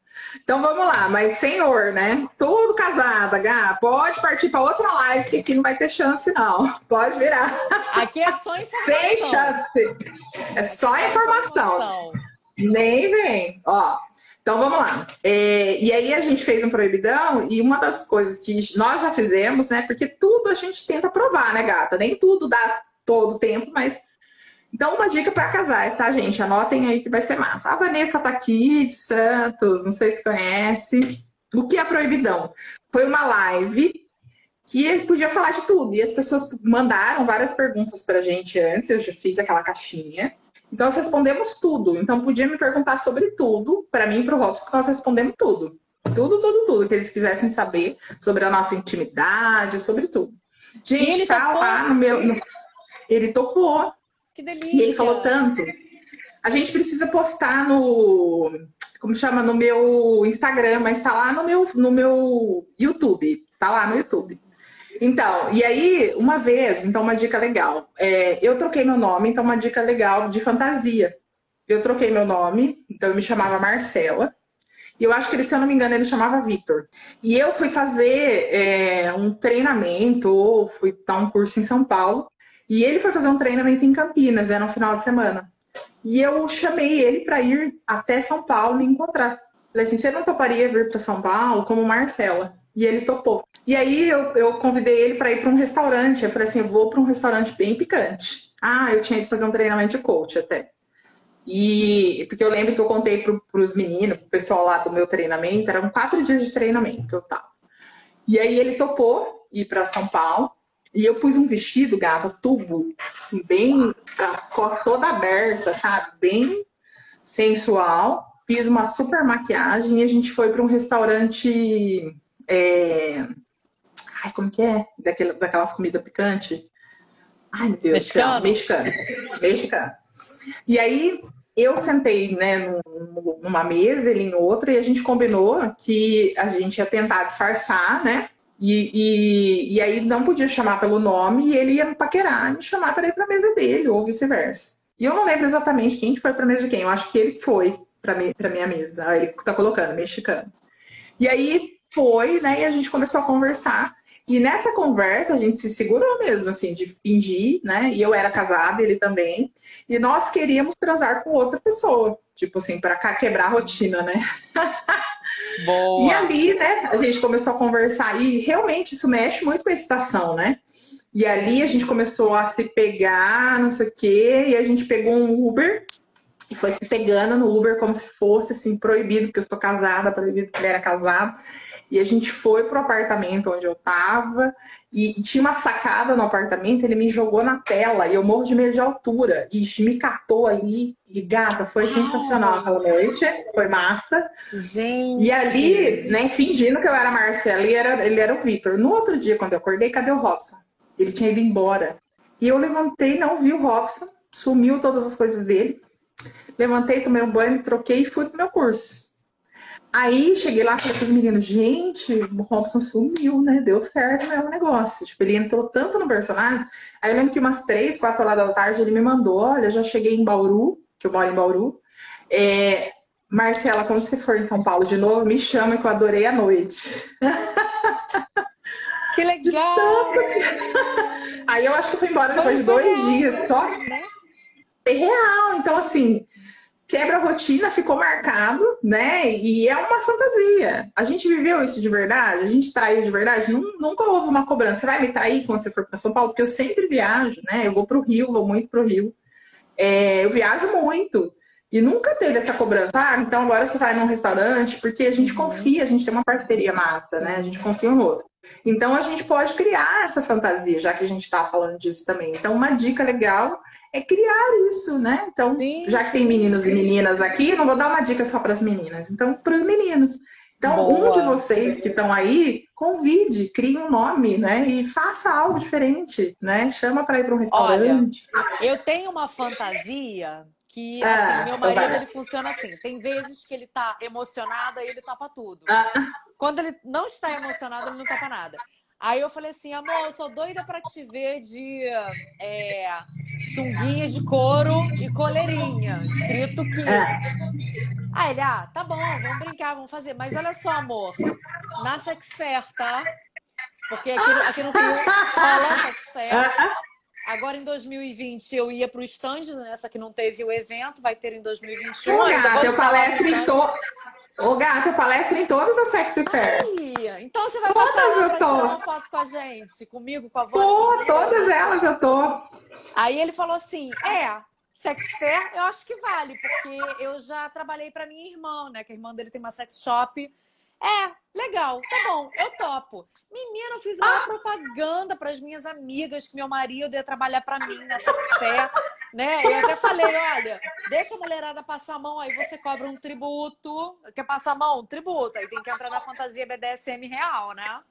Então vamos lá, mas senhor, né? Tudo casada, gata. Pode partir para outra live, que aqui não vai ter chance, não. Pode virar. Aqui é só informação. Sem chance. É só informação. informação. Nem vem. Ó, então vamos lá. É, e aí a gente fez um proibidão e uma das coisas que nós já fizemos, né? Porque tudo a gente tenta provar, né, gata? Nem tudo dá todo o tempo, mas. Então, uma dica para casais, tá, gente? Anotem aí que vai ser massa. A Vanessa tá aqui, de Santos, não sei se conhece. O que é proibidão? Foi uma live que podia falar de tudo. E as pessoas mandaram várias perguntas pra gente antes, eu já fiz aquela caixinha. Então, nós respondemos tudo. Então, podia me perguntar sobre tudo, para mim e para o Robson, que nós respondemos tudo. Tudo, tudo, tudo que eles quisessem saber sobre a nossa intimidade, sobre tudo. Gente, ele tá topou? lá no meu. Ele topou. Que delícia. E ele falou tanto. A gente precisa postar no. Como chama? No meu Instagram, mas tá lá no meu, no meu YouTube. Tá lá no YouTube. Então, e aí, uma vez, então, uma dica legal. É, eu troquei meu nome, então, uma dica legal de fantasia. Eu troquei meu nome, então eu me chamava Marcela. E eu acho que ele, se eu não me engano, ele chamava Vitor. E eu fui fazer é, um treinamento, ou fui dar um curso em São Paulo. E ele foi fazer um treinamento em Campinas, era no final de semana. E eu chamei ele para ir até São Paulo me encontrar. Falei assim: você não toparia vir para São Paulo como Marcela? E ele topou. E aí eu, eu convidei ele para ir para um restaurante. Eu falei assim: eu vou para um restaurante bem picante. Ah, eu tinha que fazer um treinamento de coach até. E porque eu lembro que eu contei para os meninos, para o pessoal lá do meu treinamento, eram quatro dias de treinamento que eu tava. E aí ele topou ir para São Paulo. E eu pus um vestido, gata, tubo, assim, bem, toda aberta, sabe? Bem sensual. Fiz uma super maquiagem e a gente foi para um restaurante. É... Ai, como que é? Daquela, daquelas comidas picantes. Ai, meu Deus. Mexicano. Mexicano. Mexicano. E aí eu sentei né, numa mesa, ele em outra, e a gente combinou que a gente ia tentar disfarçar, né? E, e, e aí não podia chamar pelo nome e ele ia me paquerar e me chamar para ir para a mesa dele, ou vice-versa. E eu não lembro exatamente quem foi para a mesa de quem, eu acho que ele foi para mi, minha mesa. Aí ele tá colocando, mexicano. E aí foi, né? E a gente começou a conversar. E nessa conversa a gente se segurou mesmo, assim, de fingir, né? E eu era casada, ele também. E nós queríamos transar com outra pessoa, tipo assim, para quebrar a rotina, né? Boa. E ali, né, a gente começou a conversar e realmente isso mexe muito com a excitação, né? E ali a gente começou a se pegar, não sei o quê, e a gente pegou um Uber e foi se pegando no Uber como se fosse assim proibido, porque eu sou casada, proibido que ele era casado. E a gente foi pro apartamento onde eu tava e, tinha uma sacada no apartamento, ele me jogou na tela e eu morro de medo de altura e me catou ali. E gata, foi sensacional aquela noite, foi massa. Gente. E ali, né, fingindo que eu era a Marcela, ele era, ele era o Vitor. No outro dia, quando eu acordei, cadê o Robson? Ele tinha ido embora. E eu levantei, não vi o Robson, sumiu todas as coisas dele. Levantei, tomei um banho, troquei e fui pro meu curso. Aí cheguei lá e falei pros meninos, gente, o Robson sumiu, né? Deu certo mesmo o negócio. Tipo, ele entrou tanto no personagem. Aí eu lembro que umas três, quatro horas da tarde ele me mandou, olha, já cheguei em Bauru, que eu moro em Bauru. É, Marcela, quando você for em São Paulo de novo, me chama que eu adorei a noite. Que legal! Aí eu acho que eu fui embora depois de dois dias só. É real. Então, assim, quebra a rotina, ficou marcado, né? E é uma fantasia. A gente viveu isso de verdade? A gente traiu de verdade? Nunca houve uma cobrança. Você vai me trair quando você for para São Paulo? Porque eu sempre viajo, né? Eu vou para o Rio, vou muito para o Rio. É, eu viajo muito. E nunca teve essa cobrança. Ah, então agora você vai num restaurante, porque a gente confia, a gente tem uma parceria massa, né? A gente confia um no outro. Então a gente pode criar essa fantasia, já que a gente está falando disso também. Então, uma dica legal é criar isso, né? Então, Sim. já que tem meninos e meninas aqui, não vou dar uma dica só para as meninas, então para os meninos. Então, Boa. um de vocês que estão aí, convide, crie um nome, né? E faça algo diferente, né? Chama para ir para um restaurante. Olha, eu tenho uma fantasia que ah, assim, meu então marido ele funciona assim. Tem vezes que ele tá emocionado e ele topa tudo. Ah. Quando ele não está emocionado, ele não topa nada. Aí eu falei assim, amor, eu sou doida para te ver de é, sunguinha de couro e coleirinha, escrito 15. É. Aí ele, ah, tá bom, vamos brincar, vamos fazer. Mas olha só, amor, na Sexfair, tá? Porque aqui, aqui no Rio rola Sexfair. Agora em 2020 eu ia para o stand, né? Só que não teve o evento, vai ter em 2021. Ô, ainda vou eu palestro em to... Ô, gata, eu palestro em todas as Sexy Fair. Ai, então você vai todas passar lá pra tirar uma foto com a gente, comigo, com a voz. Tô, todas elas eu tô. Aí ele falou assim: é, sex fair eu acho que vale, porque eu já trabalhei para minha irmã, né? Que a irmã dele tem uma sex shop. É, legal, tá bom, eu topo. Menina, eu fiz uma ah. propaganda para as minhas amigas que meu marido ia trabalhar para mim na sex fair, né? Eu até falei, olha, deixa a mulherada passar a mão, aí você cobra um tributo. Quer passar a mão? Tributo. Aí tem que entrar na fantasia BDSM real, né?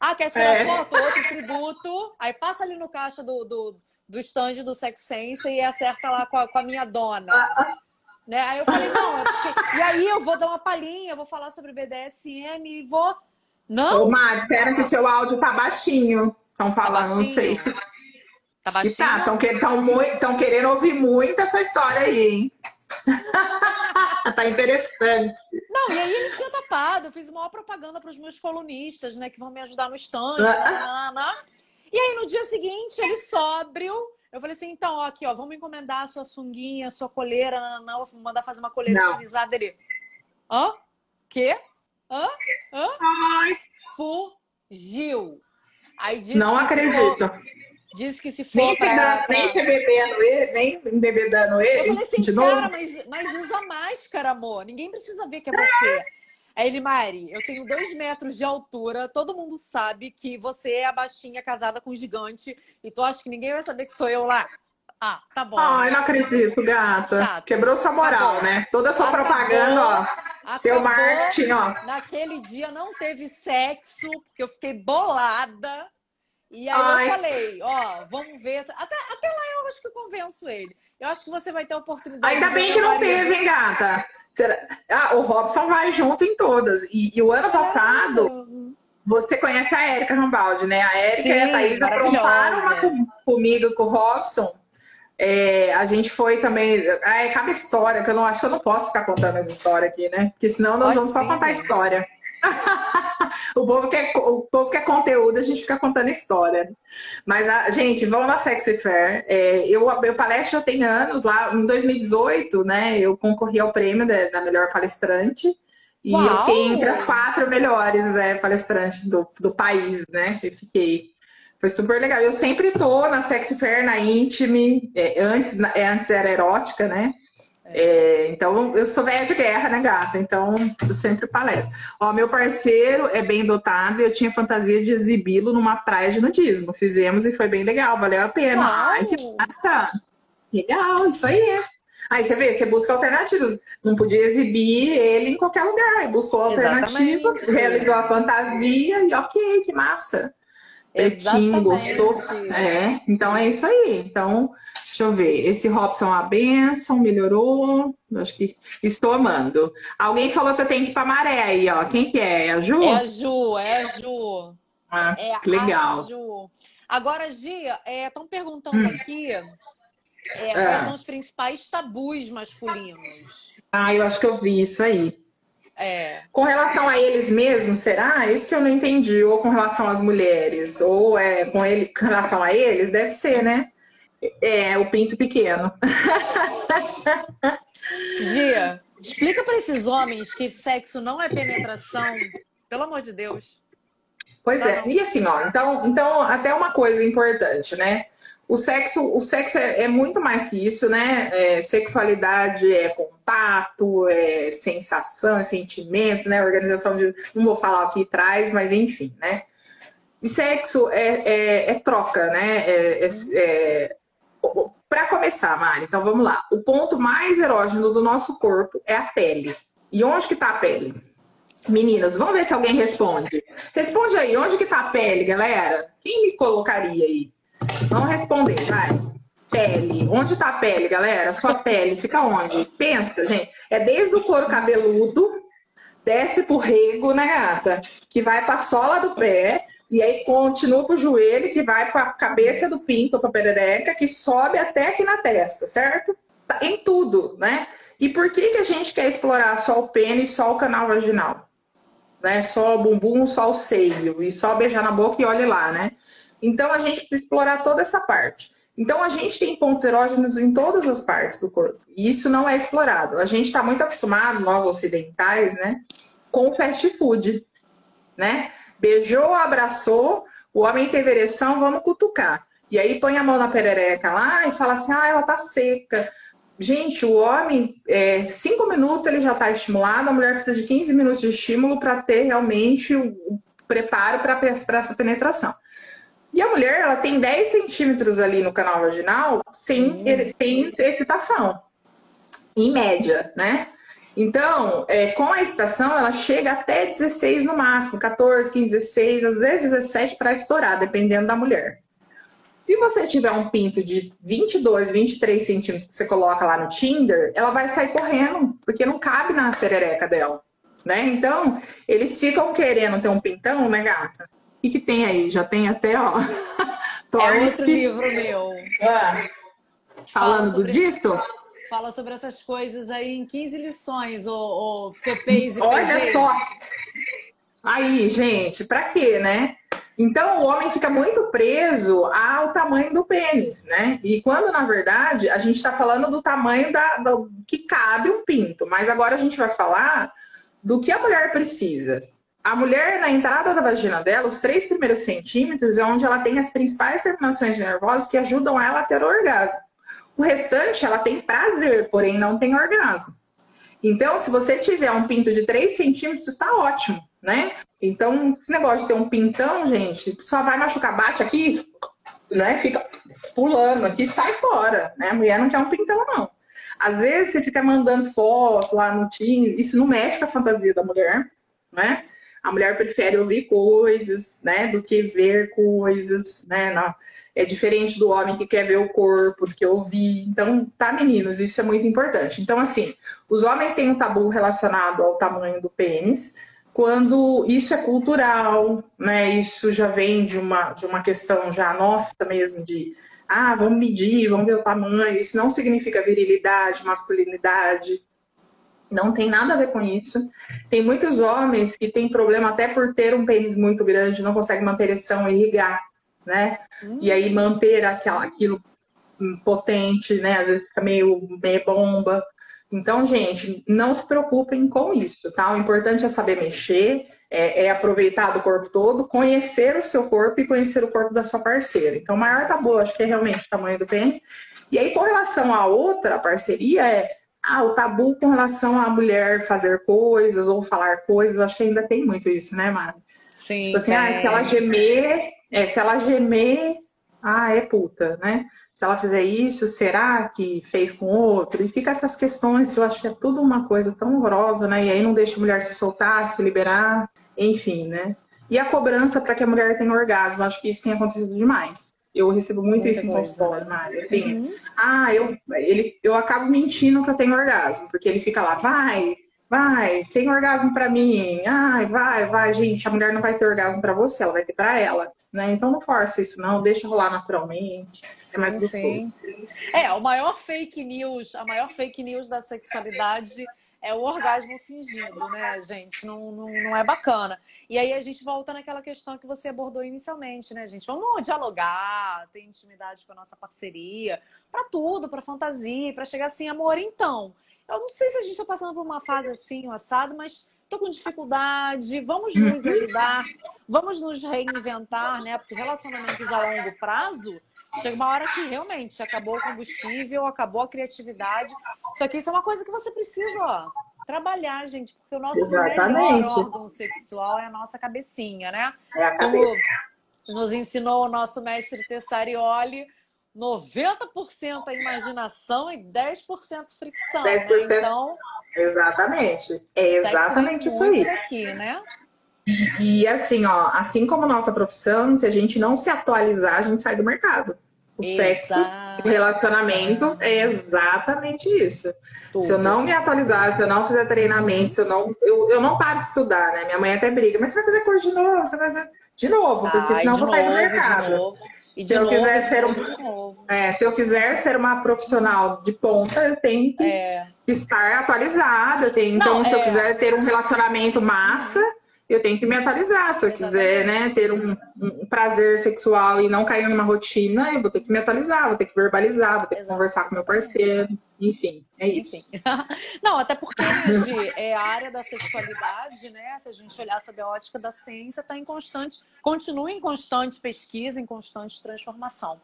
Ah, quer tirar é. foto? Outro tributo. Aí passa ali no caixa do, do do stand do Sex Sense e acerta lá com a, com a minha dona. Né? Aí eu falei, não, é porque... E aí eu vou dar uma palhinha, vou falar sobre BDSM e vou. Não? Ô, Mari, espera que seu áudio tá baixinho. Estão falando, tá não sei. Tá baixinho? Tá, estão que, querendo ouvir muito essa história aí, hein? tá interessante. Não, e aí ele tinha tapado. Eu fiz maior propaganda para os meus colunistas, né? Que vão me ajudar no stand. né, né. E aí no dia seguinte, ele sóbrio. Eu falei assim, então, ó, aqui, ó, vamos encomendar a sua sunguinha, a sua coleira, não, não, vou mandar fazer uma coleira não. estilizada dele. Hã? Quê? Hã? Hã? Ai. Fugiu. Aí disse Não acredito. Diz que se for nem pra, pra... Nem bebendo ele, nem embebedando ele. Eu falei assim, cara, mas, mas usa máscara, amor. Ninguém precisa ver que é você. Aí ele, Mari, eu tenho dois metros de altura, todo mundo sabe que você é a baixinha casada com um gigante, e tu acha que ninguém vai saber que sou eu lá? Ah, tá bom. Ai, não acredito, gata. Chato. Quebrou sua moral, Acabou. né? Toda a sua Acabou. propaganda, ó. Acabou. Teu marketing, ó. Naquele dia não teve sexo, porque eu fiquei bolada. E aí Ai. eu falei, ó, vamos ver. Até, até lá eu acho que eu convenço ele. Eu acho que você vai ter a oportunidade. Ainda bem que não teve, hein, gata? Ah, o Robson vai junto em todas. E, e o ano passado, você conhece a Érica Rambaldi, né? A Érica e a Thaís aprontaram uma comigo com o Robson. É, a gente foi também. É cada história, que eu não acho que eu não posso ficar contando essa história aqui, né? Porque senão nós Pode vamos só contar a história. o, povo quer, o povo quer conteúdo, a gente fica contando história. Mas, a, gente, vamos na Sexy Fair. É, eu, eu palestro já tem anos, lá em 2018, né? Eu concorri ao prêmio da, da melhor palestrante. E Uau! eu fiquei entre as quatro melhores é, palestrantes do, do país, né? Eu fiquei. Foi super legal. Eu sempre tô na Sexy Fair, na Intime. É, antes, é, antes era erótica, né? É, então, eu sou velha de guerra, né, gata? Então, eu sempre palestro. Ó, meu parceiro é bem dotado e eu tinha fantasia de exibi-lo numa praia de nudismo. Fizemos e foi bem legal, valeu a pena. Uau. Ai, que bacana. Legal, isso aí. Aí você vê, você busca alternativas. Não podia exibir ele em qualquer lugar. Aí buscou alternativa, realizou a fantasia e ok, que massa. Pertinho, gostou. É, então é isso aí. Então, Deixa eu ver. Esse Robson é uma benção, melhorou. Acho que estou amando. Alguém falou que eu tenho que ir para Maré aí, ó. Quem que é? É a Ju? É a Ju, é a Ju. Ah, é que legal. Ju. Agora, Gia, estão é, perguntando hum. aqui é, é, quais são os principais tabus masculinos. Ah, eu acho que eu vi isso aí. É. Com relação a eles mesmos, será? Isso que eu não entendi. Ou com relação às mulheres, ou é com, ele, com relação a eles, deve ser, né? É, o pinto pequeno. Gia, explica para esses homens que sexo não é penetração, pelo amor de Deus. Pois é, e assim, ó, então, então até uma coisa importante, né? O sexo, o sexo é, é muito mais que isso, né? É, sexualidade é contato, é sensação, é sentimento, né? Organização de. Não vou falar o que traz, mas enfim, né? E sexo é, é, é troca, né? É, é, é para começar, Mari, então vamos lá. O ponto mais erógeno do nosso corpo é a pele. E onde que tá a pele? Meninas, vamos ver se alguém responde. Responde aí, onde que tá a pele, galera? Quem me colocaria aí? Vamos responder, vai. Pele. Onde tá a pele, galera? Sua pele fica onde? Pensa, gente. É desde o couro cabeludo, desce pro rego, né, gata? Que vai pra sola do pé e aí continua com o joelho, que vai para a cabeça do pinto, para a perereca, que sobe até aqui na testa, certo? Em tudo, né? E por que, que a gente quer explorar só o pênis, só o canal vaginal? Né? Só o bumbum, só o seio, e só beijar na boca e olhe lá, né? Então a gente precisa explorar toda essa parte. Então a gente tem pontos erógenos em todas as partes do corpo. E isso não é explorado. A gente está muito acostumado, nós ocidentais, né? Com fast food, né? Beijou, abraçou, o homem teve ereção, vamos cutucar. E aí põe a mão na perereca lá e fala assim, ah, ela tá seca. Gente, o homem, é, cinco minutos ele já está estimulado, a mulher precisa de 15 minutos de estímulo para ter realmente o, preparo para essa penetração. E a mulher, ela tem 10 centímetros ali no canal vaginal sem, hum. sem excitação, em média, né? Então, é, com a estação, ela chega até 16 no máximo, 14, 15, 16, às vezes 17 para estourar, dependendo da mulher. Se você tiver um pinto de 22, 23 centímetros que você coloca lá no Tinder, ela vai sair correndo, porque não cabe na perereca dela, né? Então, eles ficam querendo ter um pintão, né, gata? O que, que tem aí? Já tem até, ó. é outro livro meu. Ah, falando sobre... do disco? Fala sobre essas coisas aí em 15 lições, o, o PPs e Olha PGs. só. Aí, gente, para quê, né? Então, o homem fica muito preso ao tamanho do pênis, né? E quando, na verdade, a gente está falando do tamanho da, do, que cabe um pinto. Mas agora a gente vai falar do que a mulher precisa. A mulher, na entrada da vagina dela, os três primeiros centímetros é onde ela tem as principais terminações nervosas que ajudam ela a ter orgasmo. O restante, ela tem prazer, porém não tem orgasmo. Então, se você tiver um pinto de 3 centímetros, está ótimo, né? Então, negócio de ter um pintão, gente, só vai machucar, bate aqui, né? Fica pulando aqui, sai fora, né? A mulher não quer um pintão, não. Às vezes você fica mandando foto lá no Teams, isso não mexe com a fantasia da mulher, né? A mulher prefere ouvir coisas, né, do que ver coisas, né? Não. É diferente do homem que quer ver o corpo, que ouvir. Então, tá, meninos, isso é muito importante. Então, assim, os homens têm um tabu relacionado ao tamanho do pênis, quando isso é cultural, né? Isso já vem de uma, de uma questão já nossa mesmo, de ah, vamos medir, vamos ver o tamanho. Isso não significa virilidade, masculinidade. Não tem nada a ver com isso. Tem muitos homens que têm problema até por ter um pênis muito grande, não conseguem manter ereção irrigar né? Hum. E aí manter aquela, aquilo potente, né? Às vezes fica meio, meio bomba. Então, gente, não se preocupem com isso, tá? O importante é saber mexer, é, é, aproveitar do corpo todo, conhecer o seu corpo e conhecer o corpo da sua parceira. Então, o maior tabu, acho que é realmente o tamanho do pênis. E aí, com relação à outra parceria, é ah, o tabu com relação à mulher fazer coisas ou falar coisas, acho que ainda tem muito isso, né, Mari? Sim. Tipo assim, ah, se ela gemer, é, se ela gemer, ah, é puta, né? Se ela fizer isso, será que fez com outro? E fica essas questões que eu acho que é tudo uma coisa tão horrorosa, né? E aí não deixa a mulher se soltar, se liberar, enfim, né? E a cobrança para que a mulher tenha orgasmo, acho que isso tem acontecido demais. Eu recebo muito Muita isso no consultório, Mário. Assim, uhum. Ah, eu, ele, eu acabo mentindo que eu tenho orgasmo, porque ele fica lá, vai, vai, tem orgasmo para mim, ai, vai, vai, gente, a mulher não vai ter orgasmo para você, ela vai ter para ela, né? Então não força isso não, deixa rolar naturalmente, sim, é mais gostoso. Sim. É, o maior fake news, a maior fake news da sexualidade é o orgasmo fingido, né, gente? Não, não, não é bacana. E aí a gente volta naquela questão que você abordou inicialmente, né, gente? Vamos dialogar, ter intimidade com a nossa parceria, para tudo, para fantasia, para chegar assim, amor, então. Eu não sei se a gente está passando por uma fase assim, um assado, mas estou com dificuldade, vamos nos uhum. ajudar, vamos nos reinventar, né? Porque relacionamentos a longo prazo Chega uma hora que realmente acabou o combustível, acabou a criatividade. Só que isso é uma coisa que você precisa, ó, trabalhar, gente, porque o nosso Exatamente. melhor órgão sexual é a nossa cabecinha, né? É a Como nos ensinou o nosso mestre Tessarioli, 90% a imaginação e 10% fricção. 10%. Né? Então. Exatamente. É exatamente isso aí. Aqui, né? E assim, ó, assim como nossa profissão, se a gente não se atualizar, a gente sai do mercado. O Exato. sexo, o relacionamento é exatamente isso. Tudo. Se eu não me atualizar, se eu não fizer treinamento, se eu não. Eu, eu não paro de estudar, né? Minha mãe até briga, mas você vai fazer curso de novo, você vai fazer de novo, porque senão eu vou cair no mercado. E de se novo, eu quiser ser um, é, se eu quiser ser uma profissional de ponta, eu tenho que, é. estar atualizada. Eu tenho, então, se eu é. quiser ter um relacionamento massa, eu tenho que me atualizar. Se eu quiser né, ter um, um, prazer sexual e não cair numa rotina, eu vou ter que me atualizar, vou ter que verbalizar, vou ter que Exato. conversar com meu parceiro. Enfim, é isso. Enfim. Não, até porque, né, é a área da sexualidade, né? Se a gente olhar sob a ótica da ciência, está em constante, continua em constante pesquisa, em constante transformação.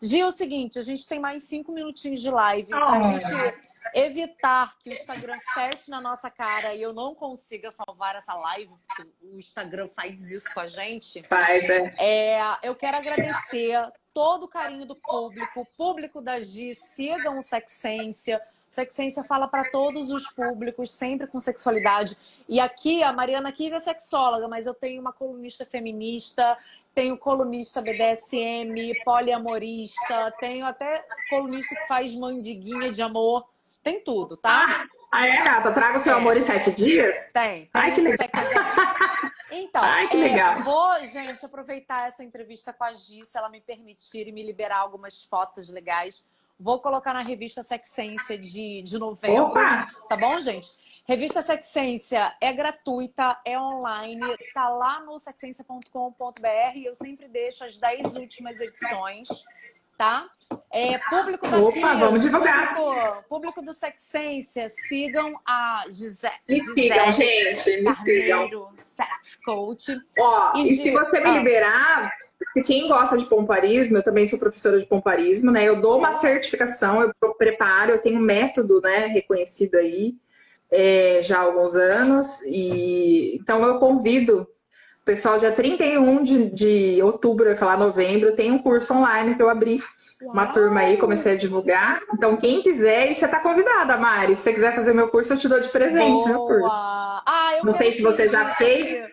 Gi, é o seguinte, a gente tem mais cinco minutinhos de live. Oh. A gente evitar que o Instagram feche na nossa cara e eu não consiga salvar essa live, porque o Instagram faz isso com a gente. Faz, é. é eu quero agradecer todo o carinho do público, o público da Gi, sigam o Sexência. Sexência fala para todos os públicos, sempre com sexualidade. E aqui, a Mariana Kiss é sexóloga, mas eu tenho uma colunista feminista, tenho colunista BDSM, poliamorista, tenho até colunista que faz mandiguinha de amor. Tem tudo, tá? Ah, é, gata? Traga o seu amor em sete dias? Tem. tem Ai, que legal. Então, Ai, que legal. É, vou, gente, aproveitar essa entrevista com a Gi, se ela me permitir e me liberar algumas fotos legais. Vou colocar na revista Sexência de, de novembro. Opa! Tá bom, gente? Revista Sexência é gratuita, é online, tá lá no sexência.com.br. Eu sempre deixo as 10 últimas edições, tá? É, público daqui, Opa, vamos divulgar. Público, público do Sexência, sigam a Gisele. Me sigam, gente. Me sigam. Carneiro, Sex Coach. Ó, E e, se você me ah. liberar, quem gosta de pomparismo, eu também sou professora de pomparismo, né? Eu dou uma certificação, eu preparo, eu tenho um método, né, reconhecido aí é, já há alguns anos. E então eu convido o pessoal, dia 31 de, de outubro, eu ia falar novembro, tem um curso online que eu abri uma turma aí, comecei a divulgar. Então, quem quiser, e você tá convidada, Mari. Se você quiser fazer meu curso, eu te dou de presente, meu curso. Boa! Ah, eu Não sei se você já fez.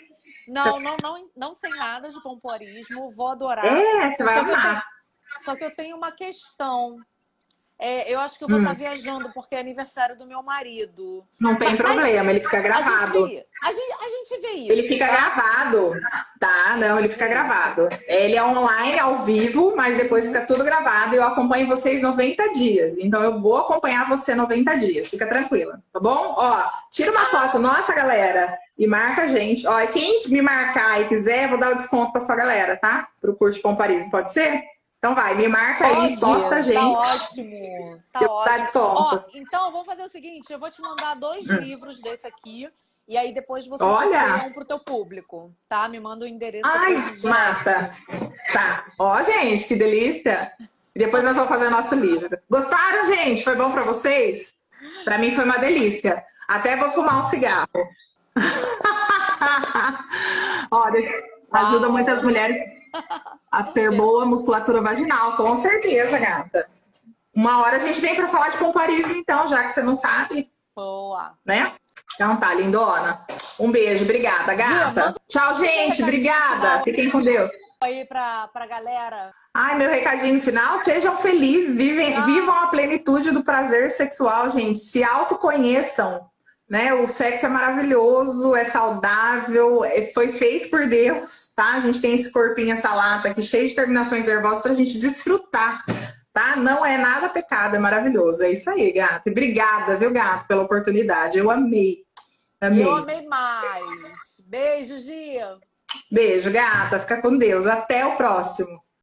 Não, não, não, não sei nada de pompoarismo, vou adorar. É, você vai Só que, amar. tenho, só que eu tenho uma questão. É, eu acho que eu vou Hum. estar viajando porque é aniversário do meu marido. Não tem Mas- problema, ele fica A gente, gravado. a, gente, a gente vê isso. Ele fica tá? gravado, tá? Não, ele fica gravado. Ele é online, ao vivo, mas depois fica tudo gravado e eu acompanho vocês 90 dias. Então eu vou acompanhar você 90 dias, fica tranquila, tá bom? Ó, tira uma foto, nossa galera, e marca a gente. Ó, quem me marcar e quiser, eu vou dar o desconto pra sua galera, tá? Pro curso de Pomparismo, pode ser? Então vai, me marca aí, posta a Tá gente. ótimo, tá Eu ótimo. Ó, então, vamos fazer o seguinte: eu vou te mandar dois livros desse aqui. E aí depois você Hum. Olha! um pro teu público, tá? Me manda o endereço Ai, mata. Tá. Ó, gente, que delícia. E depois nós vamos fazer o nosso livro. Gostaram, gente? Foi bom pra vocês? Pra mim foi uma delícia. Até vou fumar um cigarro. Olha, ajuda Uau. muitas mulheres a ter boa musculatura vaginal, com certeza, gata. Uma hora a gente vem pra falar de pomparismo, então, já que você não sabe, Boa. né? Então tá, lindona. Um beijo, obrigada, gata. manda- Tchau, gente, obrigada. Fiquem com Deus. Aí pra, pra galera. Ai, meu recadinho final, sejam felizes, vivem, Ah. vivam a plenitude do prazer sexual, gente. Se autoconheçam, né? O sexo é maravilhoso, é saudável, é- foi feito por Deus, tá? A gente tem esse corpinho, essa lata aqui, cheio de terminações nervosas pra gente desfrutar, tá? Não é nada pecado, é maravilhoso. É isso aí, gata. E Obrigada, viu, gato, pela oportunidade. Eu amei. Amei. Eu amei mais. Beijo, Gia. Beijo, gata. Fica com Deus. Até o próximo.